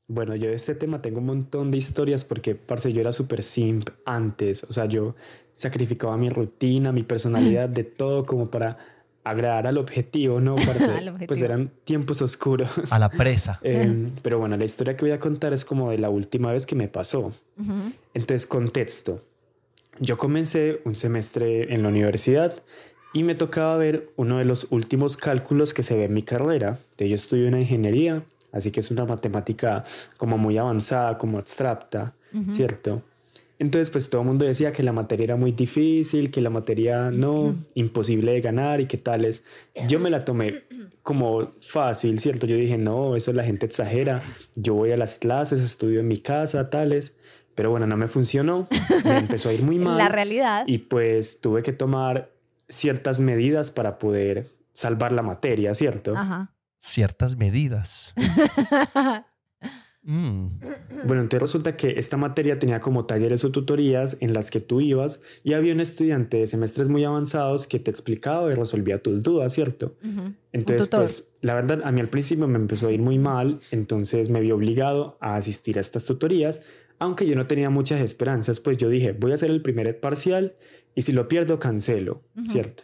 Bueno, yo de este tema tengo un montón de historias porque, parce, yo era súper simp antes. O sea, yo sacrificaba mi rutina, mi personalidad, de todo como para agradar al objetivo, ¿no? Parce? Objetivo. Pues eran tiempos oscuros. A la presa. Eh, pero bueno, la historia que voy a contar es como de la última vez que me pasó. Ujú. Entonces, contexto. Yo comencé un semestre en la universidad y me tocaba ver uno de los últimos cálculos que se ve en mi carrera. De yo estudio una ingeniería, así que es una matemática como muy avanzada, como abstracta, ¿cierto? Entonces, pues todo el mundo decía que la materia era muy difícil, que la materia no, imposible de ganar y que tales. Yo me la tomé como fácil, ¿cierto? Yo dije, no, eso la gente exagera. Yo voy a las clases, estudio en mi casa, tales. Pero bueno, no me funcionó. Me empezó a ir muy mal. La realidad. Y pues tuve que tomar ciertas medidas para poder salvar la materia, ¿cierto? Ajá. Ciertas medidas. Mm. Bueno, entonces resulta que esta materia tenía como talleres o tutorías en las que tú ibas y había un estudiante de semestres muy avanzados que te explicaba y resolvía tus dudas, ¿cierto? Entonces, pues la verdad, a mí al principio me empezó a ir muy mal, entonces me vi obligado a asistir a estas tutorías, aunque yo no tenía muchas esperanzas, pues yo dije, voy a hacer el primer parcial y si lo pierdo, cancelo, ¿cierto?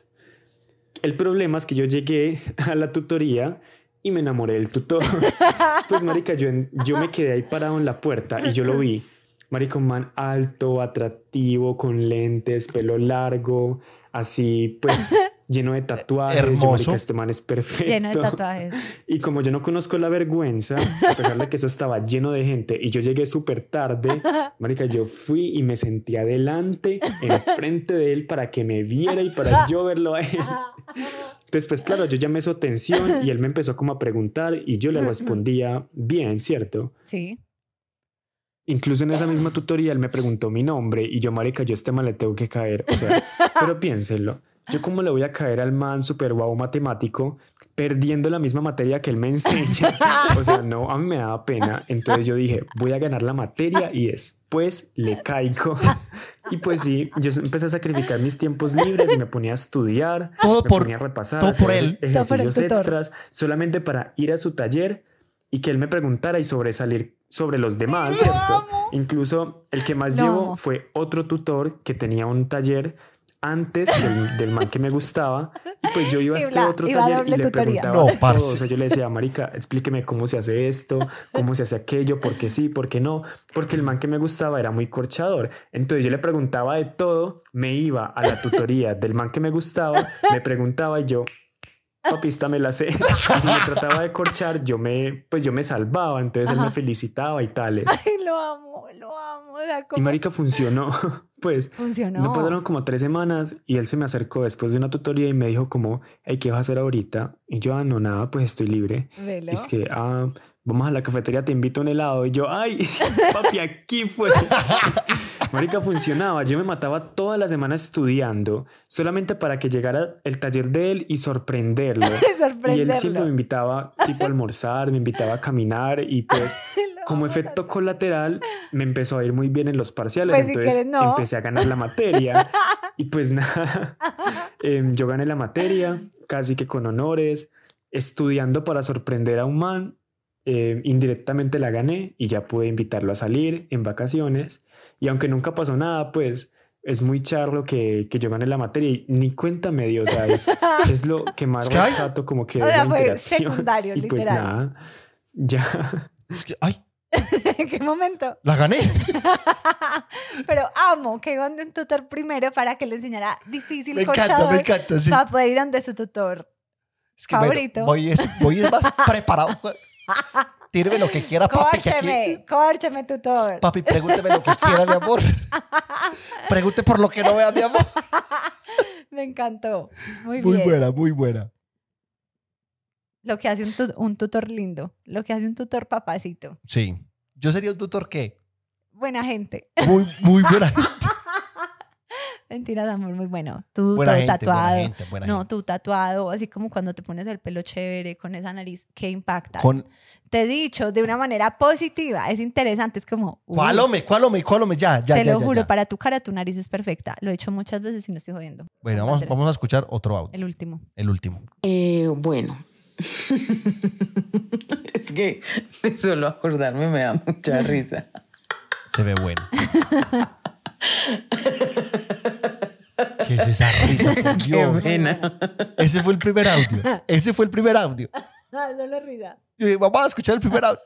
El problema es que yo llegué a la tutoría y me enamoré del tutor. pues, marica, yo, yo me quedé ahí parado en la puerta y yo lo vi. Marica, un man alto, atractivo, con lentes, pelo largo, así, pues, lleno de tatuajes. Yo, Hermoso. marica, este man es perfecto. Lleno de tatuajes. Y como yo no conozco la vergüenza, a pesar de que eso estaba lleno de gente y yo llegué súper tarde, marica, yo fui y me sentí adelante, enfrente de él para que me viera y para yo verlo a él. Entonces, pues claro, yo llamé su atención y él me empezó como a preguntar y yo le respondía bien, ¿cierto? Sí. Incluso en esa misma tutoría él me preguntó mi nombre y yo, marica, yo a este man le tengo que caer. O sea, pero piénsenlo. Yo cómo le voy a caer al man super guau matemático perdiendo la misma materia que él me enseña. O sea, no, a mí me daba pena. Entonces yo dije, voy a ganar la materia y después le caigo. Y pues sí, yo empecé a sacrificar mis tiempos libres y me ponía a estudiar. Todo me por- ponía a repasar, todo por él. Todo por ejercicios extras solamente para ir a su taller y que él me preguntara y sobresalir sobre los demás, ¿cierto? Incluso el que más Lo llevó amo. fue otro tutor que tenía un taller antes del, del man que me gustaba y pues yo iba a este otro iba taller y le tutoría. preguntaba No, de todo. parce. o sea yo le decía marica explíqueme cómo se hace esto cómo se hace aquello por qué sí por qué no porque el man que me gustaba era muy corchador entonces yo le preguntaba de todo me iba a la tutoría del man que me gustaba me preguntaba y yo papista me la sé. Y si me trataba de corchar, yo me, pues yo me salvaba, entonces él me felicitaba y tales. Ay, lo amo, lo amo. Y ¿cómo marica funcionó, pues. funcionó? No pasaron como tres semanas y él se me acercó después de una tutoría y me dijo como, hey, ¿qué vas a hacer ahorita? Y yo, ah, no, nada, pues estoy libre. Velo. Y es que, ah, vamos a la cafetería, te invito a un helado. Y yo, ay, papi, aquí fue. Marica, funcionaba. Yo me mataba toda la semana estudiando solamente para que llegara el taller de él y sorprenderlo. Y él siempre me invitaba tipo a almorzar, me invitaba a caminar y pues como efecto colateral me empezó a ir muy bien en los parciales, Pues, si entonces quieres, no. empecé a ganar la materia. Y pues nada, em, yo gané la materia casi que con honores, estudiando para sorprender a un man, em, indirectamente la gané y ya pude invitarlo a salir en vacaciones y aunque nunca pasó nada, pues es muy charlo que, que yo gané la materia y ni cuenta me dio, o sea, es, es lo que más ay, rescato como que o de sea, la fue interacción secundario, y pues literal. nada, ya... Es que, ay, ¿En qué momento? la gané. Pero amo que iban de un tutor primero para que le enseñara difícil Me encanta, me encanta. Sí. para poder ir donde su tutor. Es que, bueno, favorito. voy, es, voy es más preparado. Tíreme lo que quiera, papi. aquí- Córcheme, córcheme, tutor. Papi, pregúnteme lo que quiera, mi amor. Pregunte por lo que no vea, mi amor. Me encantó. Muy, Muy bien. buena, muy buena. Lo que hace un, tu- un tutor lindo. Lo que hace un tutor papacito. Sí. Yo sería un tutor que Buena gente. muy, muy buena. Mentiras, amor, muy bueno. Tú Buena todo gente, tatuado. buena gente, buena no, gente. tú tatuado, así como cuando te pones el pelo chévere con esa nariz que impacta. Con, Te he dicho de una manera positiva. Es interesante. Es como. uy, ¿Cuál hombre? ¿Cuál hombre? ¿Cuál hombre? Ya, ya, Te ya, lo ya, juro, ya. para tu cara tu nariz es perfecta. Lo he hecho muchas veces y no estoy jodiendo. Bueno, vamos, vamos a escuchar otro audio. El último. El último. Eh, bueno, es que de solo acordarme me da mucha risa. Se ve bueno. ¿Qué es esa risa? por Qué Dios? pena. Ese fue el primer audio. Ese fue el primer audio. Ah, solo risa. Yo dije, vamos a escuchar el primer audio.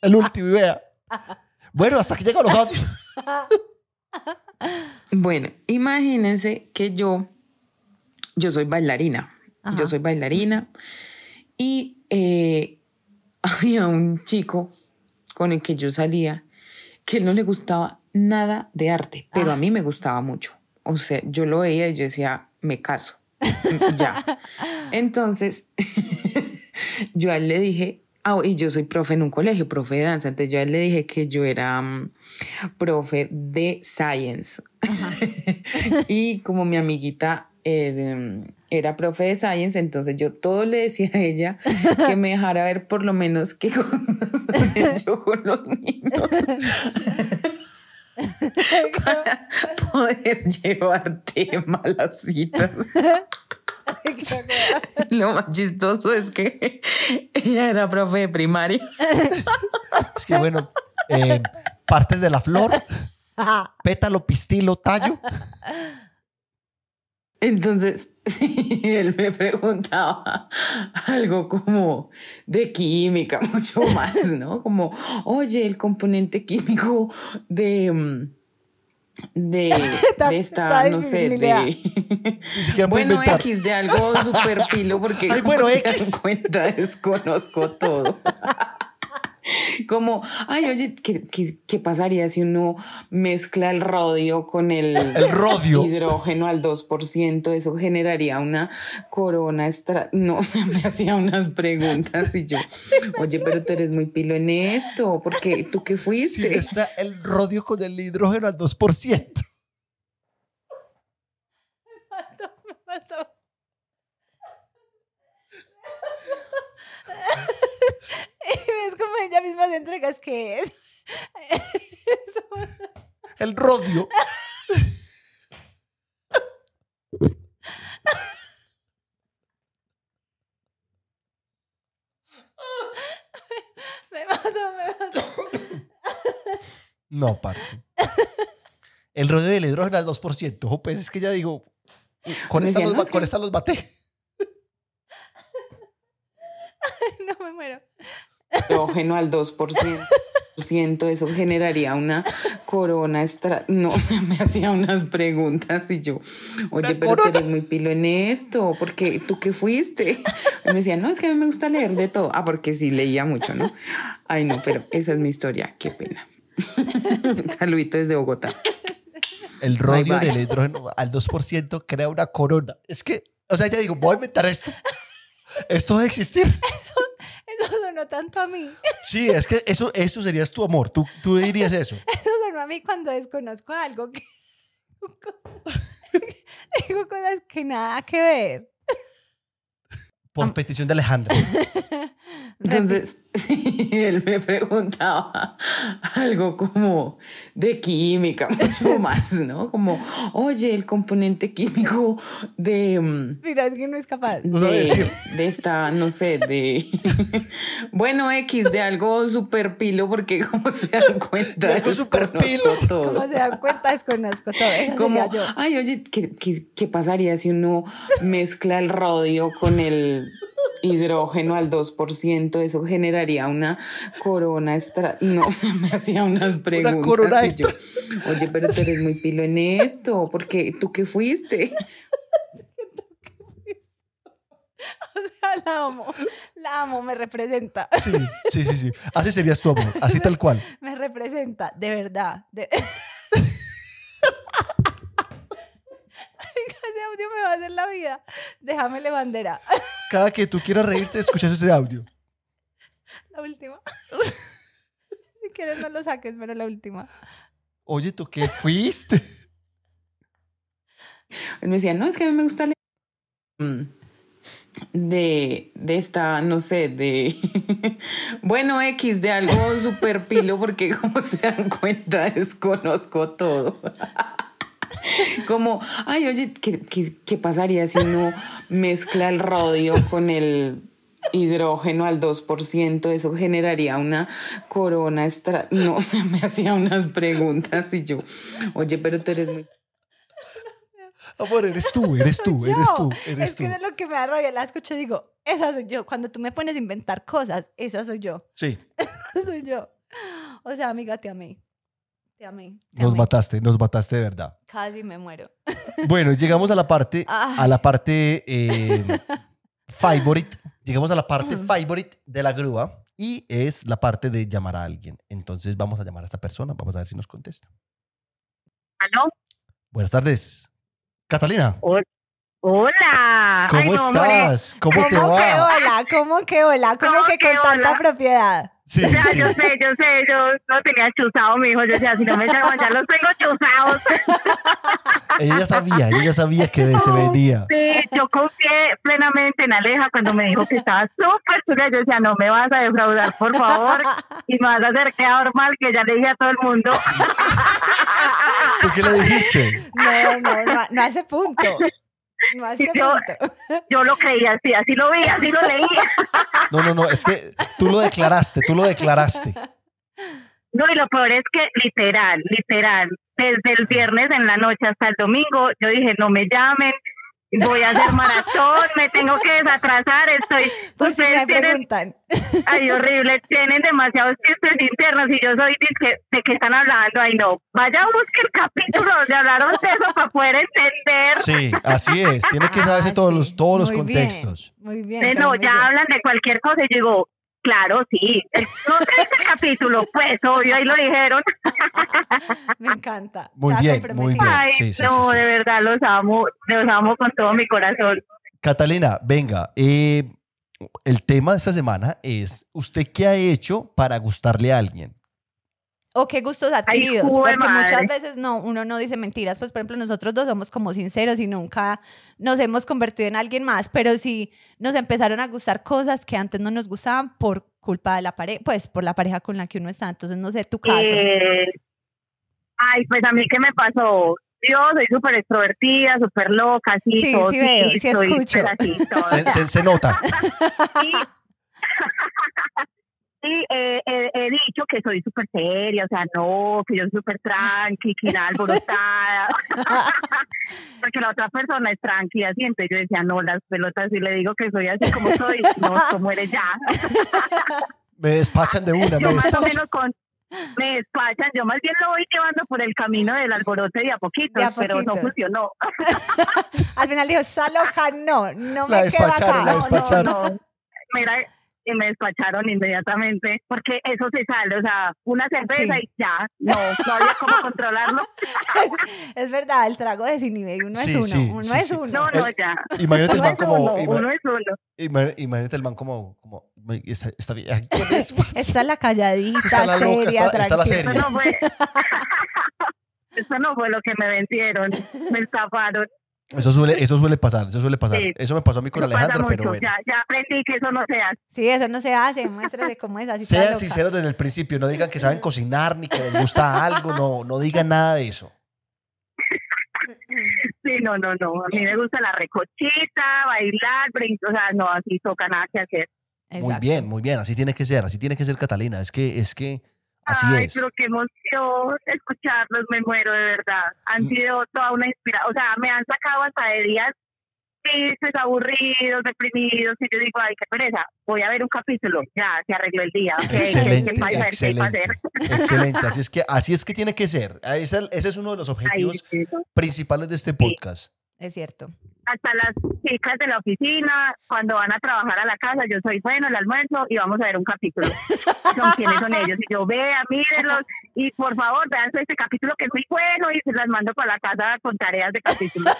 El último, y vea. Bueno, hasta que llegan los audios. Bueno, imagínense que yo, yo soy bailarina. Ajá. Yo soy bailarina y eh, había un chico con el que yo salía que él no le gustaba nada de arte, pero Ah. a mí me gustaba mucho. O sea, yo lo veía y yo decía, me caso. ya. Entonces, yo a él le dije, ah, y yo soy profe en un colegio, profe de danza, entonces yo a él le dije que yo era mm, profe de science. y como mi amiguita eh, de- era profe de science, entonces yo todo le decía a ella que me dejara ver por lo menos qué cosas yo con los niños para poder llevar tema a las citas. Lo más chistoso es que ella era profe de primaria. Es que bueno, eh, partes de la flor, pétalo, pistilo, tallo. Entonces, él me preguntaba algo como de química, mucho más, ¿no? Como, oye, el componente químico de, mm, de, de esta, no sé, de... Bueno. X, de algo súper pilo, porque Ay, como bueno, se X. dan cuenta, desconozco todo. Como, ay, oye, ¿qué, qué, qué pasaría si uno mezcla el rodio con el, El rodio. hidrógeno al 2%? Eso generaría una corona extra. No, me hacía unas preguntas y yo, oye, pero tú eres muy pilo en esto, porque tú qué Si fuiste. está el rodio con el hidrógeno al 2%. Me mató. Y es como ella misma se entrega, es que es. El rodio. Me mató, me mató. No, parce. El rodio del hidrógeno al 2%. Ojo, pues es que ya digo, con esta, los, con esta los maté. No me muero. Hidrógeno al 2%. Ciento, eso generaría una corona extra. No, se me hacía unas preguntas y yo, oye, pero corona. tú eres muy pilo en esto, porque tú qué fuiste. Y me decía, no, es que a mí me gusta leer de todo. Ah, porque sí leía mucho, ¿no? Ay, no, pero esa es mi historia, qué pena. Saludito desde Bogotá. El rodio bye. del hidrógeno al 2% crea una corona. Es que, o sea, ya digo, voy a inventar esto. Esto debe existir. Eso sonó tanto a mí. Sí, es que eso, eso serías tu amor. Tú, tú dirías eso. Eso sonó a mí cuando desconozco algo que. Digo cosas que nada que ver. Por petición de Alejandra. Entonces, él me preguntaba algo como de química, mucho más, ¿no? Como, oye, el componente químico de, mm, Mira, es que no es capaz. De, de esta, no sé, de, bueno, X, de algo súper pilo, porque como se dan cuenta, De algo pilo. desconozco todo. Como se dan cuenta, desconozco todo. Eso Como, yo. ay, oye, ¿qué, qué, qué pasaría si uno mezcla el rodio con el hidrógeno al 2%? Eso generaría una corona extra. No, me hacía unas preguntas. corona y yo, oye, pero tú eres muy pilo en esto, porque tú qué fuiste. O sea, la amo. La amo, me representa. Sí, sí, sí, sí. Así serías tu amor, así tal cual. Me representa, de verdad. De... Audio me va a hacer la vida. Déjamele bandera. Cada que tú quieras reírte, escuchas ese audio. La última. si quieres no lo saques, pero la última. Oye, ¿tú qué fuiste? Él me decía, no, es que a mí me gusta leer. Mm. De, de esta, no sé, de. bueno, X, de algo súper pilo, porque como se dan cuenta, desconozco todo. como, ay, oye, ¿qué, qué, qué pasaría si uno mezcla el rodio con el hidrógeno al 2%, eso generaría una corona extra. No, o sea, me hacía unas preguntas y yo, oye, pero tú eres muy. Amor, eres tú, eres tú, eres tú, eres es tú. que de lo que me da rabia, la escucho y digo, esa soy yo. Cuando tú me pones a inventar cosas, esa soy yo. Sí, Esa soy yo. O sea, amiga, te amé. Te amé. Te nos amé. mataste, nos mataste de verdad. Casi me muero. Bueno, llegamos a la parte, Ay. a la parte eh, favorite. Llegamos a la parte favorite de la grúa y es la parte de llamar a alguien. Entonces vamos a llamar a esta persona, vamos a ver si nos contesta. ¿Aló? Buenas tardes. Catalina, Hola. ¿Cómo Ay, no, hombre. estás? ¿Cómo, te ¿Cómo que va? hola? ¿Cómo que hola? ¿Cómo ¿Cómo que que con tanta hola? propiedad? Sí, Ya, sí. yo sé, yo sé, yo lo tenía chuzado, mi hijo. Yo decía, si no me llaman, ya los tengo chuzados. Ella sabía, ella ya sabía que se venía. Sí, yo confié plenamente en Aleja cuando me dijo que estaba súper chula. Yo decía, no me vas a defraudar, por favor. Y me vas a hacer quedar mal, que ya le dije a todo el mundo. ¿Tú qué le dijiste? No, no, no, no a ese punto. No Yo-. Yo lo creía así, así lo vi, así lo leí. No, no, no, es que tú lo declaraste, tú lo declaraste. No, y lo peor es que literal, literal, desde el viernes en la noche hasta el domingo, yo dije, no me llamen, voy a hacer maratón, me tengo que desatrasar, estoy... Por si me ustedes tienen- preguntan. Ay, horrible, tienen demasiados chistes internos y yo soy de, de que están hablando, ay no, vaya a buscar el capítulo donde hablaron de eso para poder entender. Sí, así es. Tiene que saberse Ah, todos sí. los, todos los bien, contextos. Muy bien. Eh, pero no, muy ya bien. hablan de cualquier cosa y digo, claro, sí, no dice el capítulo, pues obvio, ahí lo dijeron. Me encanta. Muy bien, muy bien. Ay, sí, sí, no, sí, sí. de verdad los amo, los amo con todo mi corazón. Catalina, venga, eh, el tema de esta semana es, ¿usted qué ha hecho para gustarle a alguien? O qué gustos adquiridos, porque muchas veces no, uno no dice mentiras, pues por ejemplo nosotros dos somos como sinceros y nunca nos hemos convertido en alguien más, pero sí nos empezaron a gustar cosas que antes no nos gustaban por culpa de la pareja, pues por la pareja con la que uno está, entonces no sé tu caso. Eh, ay, pues a mí, ¿qué me pasó? Yo soy súper extrovertida, súper loca, así, Sí, todo, sí veo, sí soy, escucho. así, todo. Se, se- se nota. Y, y, eh, eh, he dicho que soy súper seria, o sea, no, que yo soy súper tranqui, que nada alborotada. Porque la otra persona es tranquila, así, entonces yo decía, no, las pelotas, si le digo que soy así como soy, no, como eres ya. Me despachan de una, me yo más o despachan. menos con me despachan, yo más bien lo voy llevando por el camino del alborote de a poquito, De a pero no funcionó. Al final dijo, está loca, no, no La me despacharon, acá. la despacharon. No, no. Mira, y me despacharon inmediatamente, porque eso se sale, o sea, una cerveza Sí. y ya, no, no había cómo controlarlo. Es verdad, el trago desinhibe y uno Sí, es uno, sí, uno sí, es sí. uno. No, no, ya. Imagínate el man como... uno, ima- uno es uno. ima- Imagínate el man como... como esta, esta. Esta es la calladita, Está la loca, seria, está- está la tranquila. seria. Eso no fue. Eso no fue lo que me vendieron, me estafaron. Eso suele, eso suele pasar, eso suele pasar. Sí. Eso me pasó a mí con Eso pasa Alejandra, pero bueno. ya, ya aprendí que eso no se hace. Sí, eso no se hace, muéstrele cómo es así. Sean sinceros desde el principio, no digan que saben cocinar ni que les gusta algo, no, no digan nada de eso. Sí, no, no, no. A mí me gusta la recochita, bailar, brin- o sea, no, así toca nada que hacer. Muy bien, muy bien, así tiene que ser, así tiene que ser Catalina, es que, es que, así Ay, es. pero qué emoción escucharlos, me muero de verdad. Han Mm. sido toda una inspiración, o sea, me han sacado hasta de días tristes, aburridos, deprimidos, y yo digo, ay, qué pereza, voy a ver un capítulo, ya, se arregló el día. ¿Qué, qué, Excelente, qué? ¿Qué excelente, excelente, así es que, así es que tiene que ser. Ese, ese es uno de los Ay, objetivos sí. principales de este podcast. Es cierto. hasta las chicas de la oficina, cuando van a trabajar a la casa, yo soy bueno, el almuerzo y vamos a ver un capítulo. Son quiénes son ellos. Y yo, vea, mírenlos y por favor, vean este capítulo que es muy bueno y se las mando para la casa con tareas de capítulo.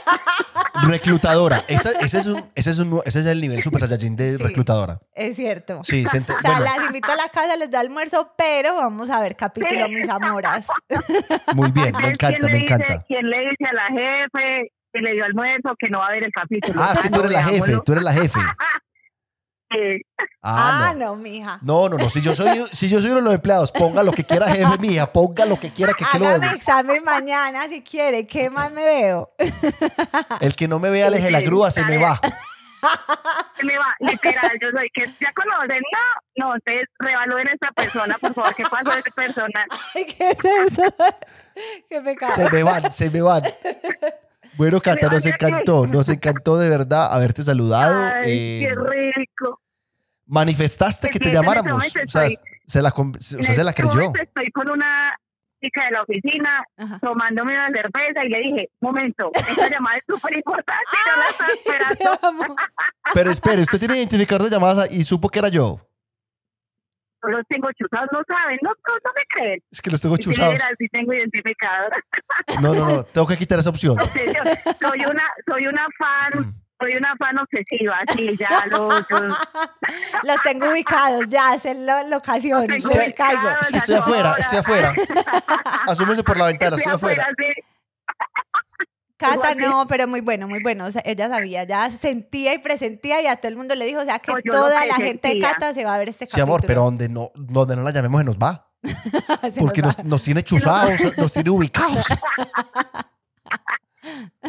Reclutadora. Esa- ese, es un- ese, es un- ese es el nivel super saiyajin de Sí. reclutadora. Es cierto. Sí, se ente- O sea, bueno, las invito a la casa, les da almuerzo, pero vamos a ver capítulo, mis amoras. muy bien, me Entonces, ¿quién encanta, le me dice- encanta. ¿Quién le dice a la jefe que le dio almuerzo que no va a ver el capítulo? Ah, es que tú eres la jefe, tú eres la jefe. Ah, Ah, no. no, mija. No, no, no. Si yo soy, si yo soy uno de los empleados, ponga lo que quiera, jefe mía, ponga lo que quiera que, lo Hágame examen mañana si quiere. ¿Qué más me veo? El que no me vea, aleje la grúa, se me va. se me va, literal, yo soy que ya conocen, no, no, ustedes revalúen a esta persona, por favor, ¿qué pasó de esta persona? Ay, ¿Qué es eso? Qué pecado. Se me van, se me van. Bueno, Cata, nos encantó, nos encantó de verdad haberte saludado. Ay, eh, qué rico. manifestaste que te este llamáramos. O sea, estoy- se la, o sea, se la En este creyó. Estoy con una chica de la oficina Ajá. tomándome una cerveza y le dije, momento, esta llamada es súper importante, yo la esperando. Pero espere, usted tiene identificador de llamadas y supo que era yo. Los tengo chuzados, no saben, no, no, no me creen. Es que los tengo Sí, chuzados. sí tengo identificador. No, no, no, tengo que quitar esa opción. Obsesión. soy una, soy una fan, soy una fan obsesiva, sí, ya lo, yo- Los tengo ubicados, ya sé la locación. Ubicados, caigo. Es que estoy afuera, estoy afuera. Asúmese por la ventana, estoy afuera. sí. Cata, no, pero muy bueno, muy bueno. O sea, ella sabía, ya sentía y presentía y a todo el mundo le dijo, o sea, que No, toda la gente de. Cata se va a ver este Sí, capítulo. amor, pero donde no, donde no la llamemos se nos va. Se Porque nos nos, nos tiene chuzados, nos tiene ubicados.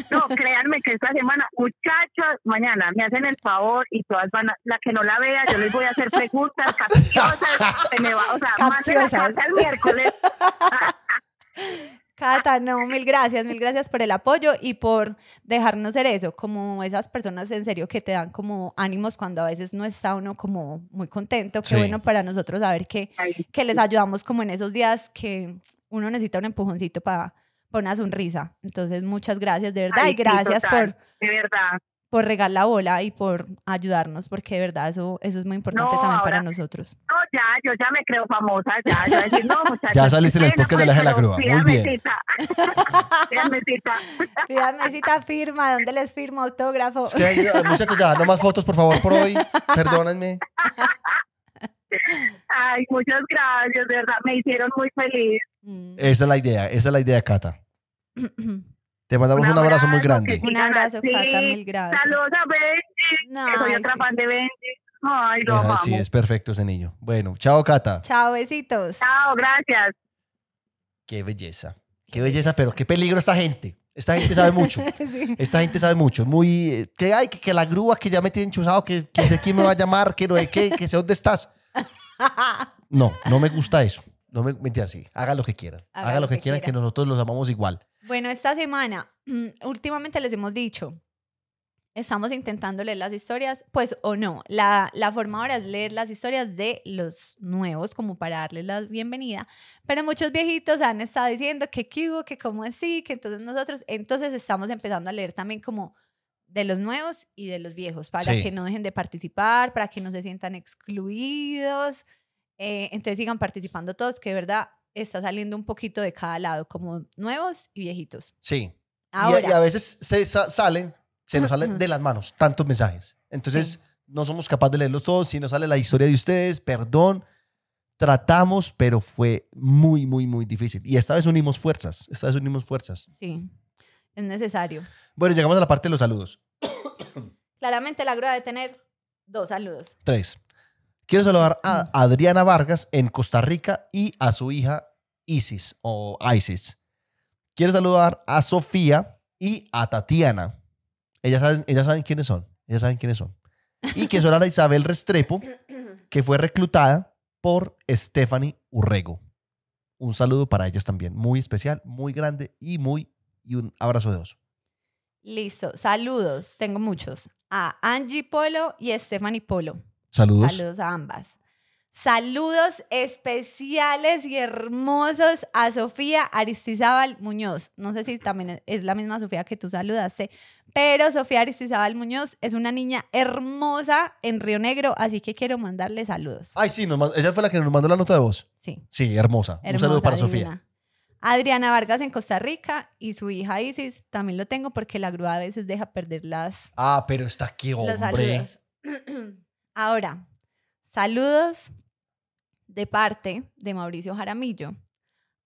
No, créanme que esta semana, muchachos, mañana me hacen el favor y todas van a, la que no la vea, yo les voy a hacer preguntas capciosas, se me va, o sea, más de la el miércoles. Cata, no, mil gracias, mil gracias por el apoyo y por dejarnos ser eso, como esas personas en serio que te dan como ánimos cuando a veces no está uno como muy contento. Qué Sí. bueno para nosotros saber que, que les ayudamos como en esos días que uno necesita un empujoncito para una sonrisa. Entonces, muchas gracias, de verdad, ay, y gracias por, De verdad. Por regar la bola y por ayudarnos, porque de verdad eso, eso es muy importante No, también para ahora- nosotros. No, ya, yo ya me creo famosa, ya, yo decir, no, muchachos. Ya saliste en el qué pena, podcast de la Ángela pero Grúa, muy pídame bien. cita. Pídame cita. Pídame cita firma, ¿dónde les firmo autógrafo? Es que hay- muchachos, ya, no más fotos, por favor, por hoy. Perdónenme. Ay, muchas gracias, de verdad, me hicieron muy feliz. Mm. Esa es la idea, esa es la idea, Cata. Te mandamos un, abrazo muy grande. Un abrazo, así. Cata, mil gracias. Saludos a Benji, que soy Ay, otra sí. fan de Benji. Ay, lo Ajá, amamos. sí, es perfecto ese niño. Bueno, chao, Cata. Chao, besitos. Chao, gracias. Qué belleza. Qué belleza, pero qué peligro esta gente. Esta gente sabe mucho. Sí. Esta gente sabe mucho. Muy. Que hay, que, que la grúa que ya me tienen chuzado, que, que sé quién me va a llamar, que no sé qué, que sé dónde estás. No, no me gusta eso. No me mentira así. Haga lo que quieran. Haga, lo que, quieran, que nosotros los amamos igual. Bueno, esta semana, últimamente les hemos dicho, estamos intentando leer las historias, pues o no. La, la forma ahora es leer las historias de los nuevos, como para darles la bienvenida. Pero muchos viejitos han estado diciendo que qué hubo, que cómo así, que entonces nosotros, entonces estamos empezando a leer también como de los nuevos y de los viejos, para Sí. que no dejen de participar, para que no se sientan excluidos. Eh, entonces sigan participando todos, que de verdad está saliendo un poquito de cada lado, como nuevos y viejitos. Sí. Y a, Ahora, y a veces se sa- salen, se nos salen de las manos tantos mensajes. Entonces, no somos capaces de leerlos todos. Si nos sale la historia de ustedes, perdón. Tratamos, pero fue muy, muy, muy difícil. Y esta vez unimos fuerzas. Esta vez unimos fuerzas. sí, es necesario. Bueno, llegamos a la parte de los saludos. Claramente la grúa debe tener dos saludos. Tres. Quiero saludar a Adriana Vargas en Costa Rica y a su hija Isis o Isis. Quiero saludar a Sofía y a Tatiana. Ellas saben, ellas saben quiénes son. Ellas saben quiénes son. Y que son a Isabel Restrepo, que fue reclutada por Stephanie Urrego. Un saludo para ellas también. Muy especial, muy grande y muy y un abrazo de dos. Listo, saludos, tengo muchos. A Angie Polo y Stephanie Polo. Saludos. Saludos a ambas. Saludos especiales y hermosos a Sofía Aristizábal Muñoz. No sé si también es la misma Sofía que tú saludaste, pero Sofía Aristizábal Muñoz es una niña hermosa en Río Negro, así que quiero mandarle saludos. Ay, sí, nos ella fue la que nos mandó la nota de voz. Sí. Sí, hermosa. Un saludo para Sofía. Adriana Vargas en Costa Rica y su hija Isis, también lo tengo porque la grúa a veces deja perder las, Ah, pero está aquí, los hombre. saludos. Ahora, saludos de parte de Mauricio Jaramillo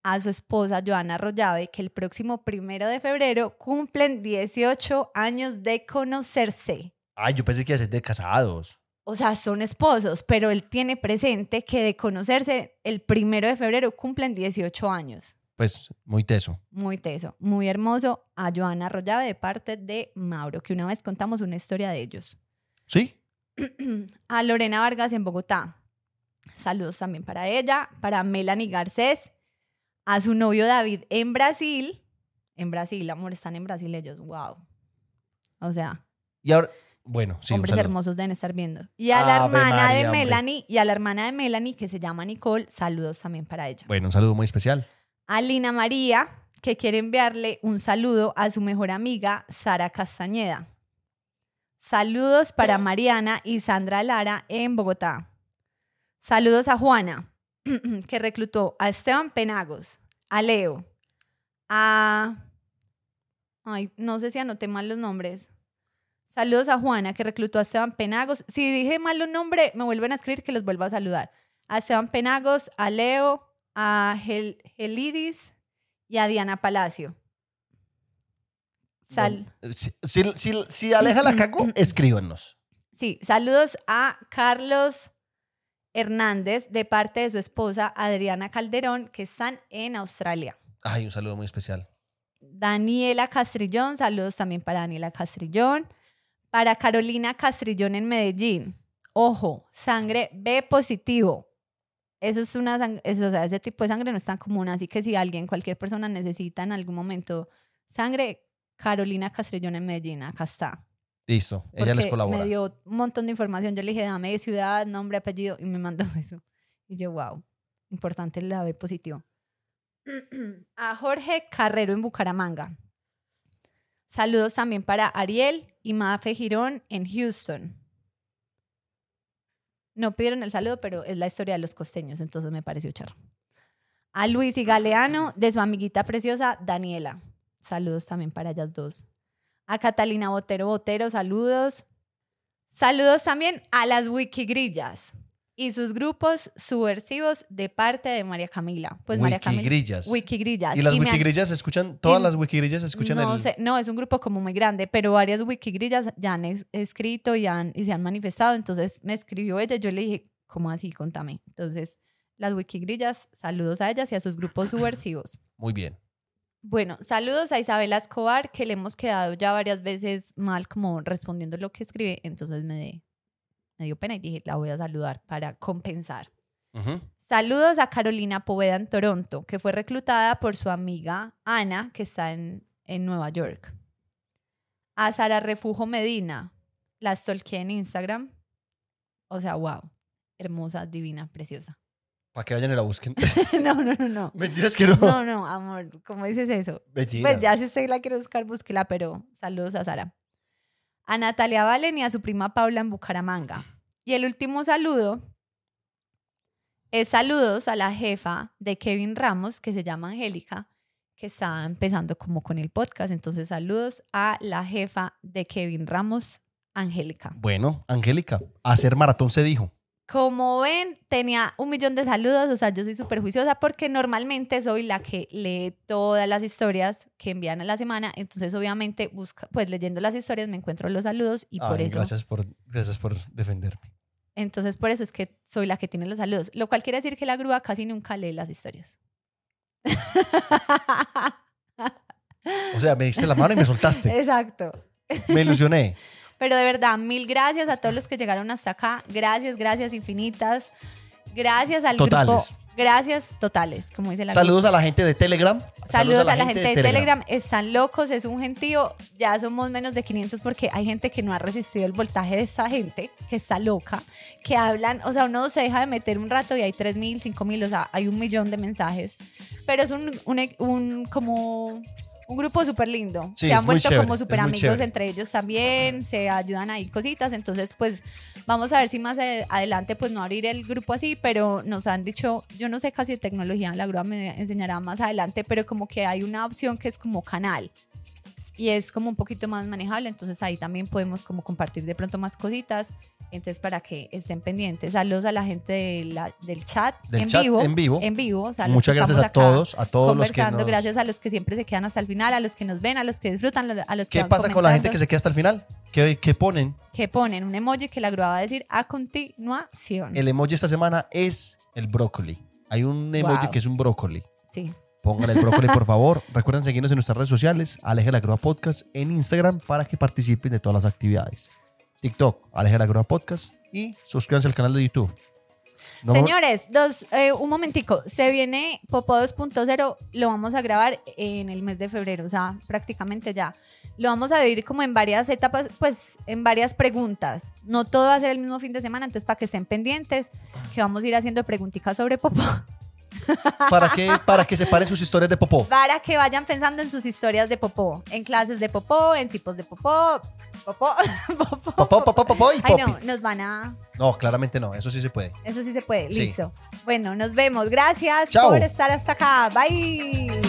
a su esposa Joana Arroyave, que el próximo primero de febrero cumplen 18 años de conocerse. Ay, yo pensé que iba a ser de casados. O sea, son esposos, pero él tiene presente que de conocerse el primero de febrero cumplen 18 años. Pues muy teso. Muy teso, muy hermoso. A Joana Arroyave de parte de Mauro, que una vez contamos una historia de ellos. ¿Sí? a Lorena Vargas en Bogotá. Saludos también para ella, para Melanie Garcés, a su novio David en Brasil. En Brasil, amor, están en Brasil ellos, wow. O sea, Y ahora, bueno, sí, hombres hermosos deben estar viendo. Y a la Ave hermana María, de hombre. Melanie, y a la hermana de Melanie que se llama Nicole, saludos también para ella. Bueno, un saludo muy especial. A Lina María, que quiere enviarle un saludo a su mejor amiga, Sara Castañeda. Saludos para Mariana y Sandra Lara en Bogotá. Saludos a Juana, que reclutó a Esteban Penagos, a Leo, a... Ay, no sé si anoté mal los nombres. Saludos a Juana, que reclutó a Esteban Penagos. Si dije mal los nombres, me vuelven a escribir que los vuelvo a saludar. A Esteban Penagos, a Leo, a Gel- Gelidis y a Diana Palacio. Sal Si, si, si- si Aleja la cagó, escríbanos. sí, saludos a Carlos Hernández de parte de su esposa Adriana Calderón, que están en Australia. Ay, un saludo muy especial. Daniela Castrillón, saludos también para Daniela Castrillón. Para Carolina Castrillón en Medellín. Ojo, sangre B positivo. Eso es una eso, o sea, ese tipo de sangre no es tan común, así que si alguien, cualquier persona necesita en algún momento sangre, Carolina Castrillón en Medellín, acá está. Listo, ella les colabora. Me dio un montón de información. Yo le dije, dame ciudad, nombre, apellido, y me mandó eso. Y yo, wow, importante la B positivo. A Jorge Carrero en Bucaramanga. Saludos también para Ariel y Mafe Girón en Houston. No pidieron el saludo, pero es la historia de los costeños, entonces me pareció charro. A Luis y Galeano de su amiguita preciosa Daniela. Saludos también para ellas dos. A Catalina Botero Botero, saludos. Saludos también a las Wikigrillas y sus grupos subversivos de parte de María Camila. Pues María Camila. Wikigrillas. Wikigrillas. ¿Y las wikigrillas escuchan? ¿Todas las wikigrillas escuchan no el...? sé, no, es un grupo como muy grande, pero varias wikigrillas ya han es- escrito y, han, y se han manifestado. Entonces me escribió ella, yo le dije, ¿cómo así? Contame. Entonces, las wikigrillas, saludos a ellas y a sus grupos subversivos. Muy bien. Bueno, saludos a Isabela Escobar, que le hemos quedado ya varias veces mal como respondiendo lo que escribe, entonces me, de- me dio pena y dije, la voy a saludar para compensar. Saludos a Carolina Poveda en Toronto, que fue reclutada por su amiga Ana, que está en, en Nueva York. A Sara Refujo Medina, la stalkeé en Instagram. O sea, wow, hermosa, divina, preciosa. Para que vayan y la busquen. no, no, no, no. Mentiras que no. No, no, amor, ¿cómo dices eso? Mentira. Pues ya si usted la quiere buscar, búsquela, pero saludos a Sara. A Natalia Valen y a su prima Paula en Bucaramanga. Y el último saludo es saludos a la jefa de Kevin Ramos, que se llama Angélica, que está empezando como con el podcast. Entonces, saludos a la jefa de Kevin Ramos, Angélica. Bueno, Angélica, hacer maratón se dijo. Como ven, tenía un millón de saludos, o sea, yo soy súper juiciosa porque normalmente soy la que lee todas las historias que envían a la semana, entonces obviamente busca, pues leyendo las historias me encuentro los saludos y por eso, Gracias por, gracias por defenderme. entonces por eso es que soy la que tiene los saludos, lo cual quiere decir que la grúa casi nunca lee las historias. O sea, me diste la mano y me soltaste. Exacto. Me ilusioné. Pero de verdad, mil gracias a todos los que llegaron hasta acá. Gracias, gracias infinitas. Gracias al Totales. grupo Gracias totales, como dice la Saludos a la gente de Telegram. Saludos, a la, gente, de Telegram. Están locos, es un gentío. Ya somos menos de 500 porque hay gente que no ha resistido el voltaje de esa gente, que está loca, que hablan, o sea, uno se deja de meter un rato y hay 3.000, 5.000, o sea, hay un millón de mensajes. Pero es un, un, un como un grupo súper lindo. Sí, se han vuelto chévere, como súper amigos entre ellos también, se ayudan ahí cositas, entonces pues vamos a ver si más ade- adelante pues no abrir el grupo así, pero nos han dicho, yo no sé casi de tecnología, la grúa me enseñará más adelante, pero como que hay una opción que es como canal y es como un poquito más manejable, entonces ahí también podemos como compartir de pronto más cositas, entonces para que estén pendientes. Saludos a la gente de la- del chat Del en chat vivo, en vivo. en vivo, o sea, Muchas gracias a todos, a todos los que nos- gracias a los que siempre se quedan hasta el final, a los que nos ven, a los que disfrutan, a los que ¿Qué van pasa con la gente comentando, que se queda hasta el final? ¿Qué, qué ponen? que ponen un emoji que la grúa va a decir a continuación. El emoji esta semana es el brócoli. Hay un emoji Wow. que es un brócoli. Sí. Pongan el brócoli, por favor. Recuerden seguirnos en nuestras redes sociales, Aleje la Grúa Podcast, en Instagram, para que participen de todas las actividades. TikTok, Aleje la Grúa Podcast, y suscríbanse al canal de YouTube. Señores, dos, eh, un momentico. Se viene Popo 2.0, lo vamos a grabar en el mes de febrero, o sea, prácticamente ya. Lo vamos a dividir como en varias etapas, pues en varias preguntas. No todo va a ser el mismo fin de semana, entonces para que estén pendientes, que vamos a ir haciendo preguntitas sobre Popó, ¿Para que, para que separen sus historias de popó. para que vayan pensando en sus historias de Popó, en clases de Popó, en tipos de Popó, Popó, Popó. Popó, popó, popó y Ay, no, popis. nos van a... No, claramente no. Eso sí se puede. Eso sí se puede, Sí. listo. Bueno, nos vemos. Gracias Chao. por estar hasta acá. Bye.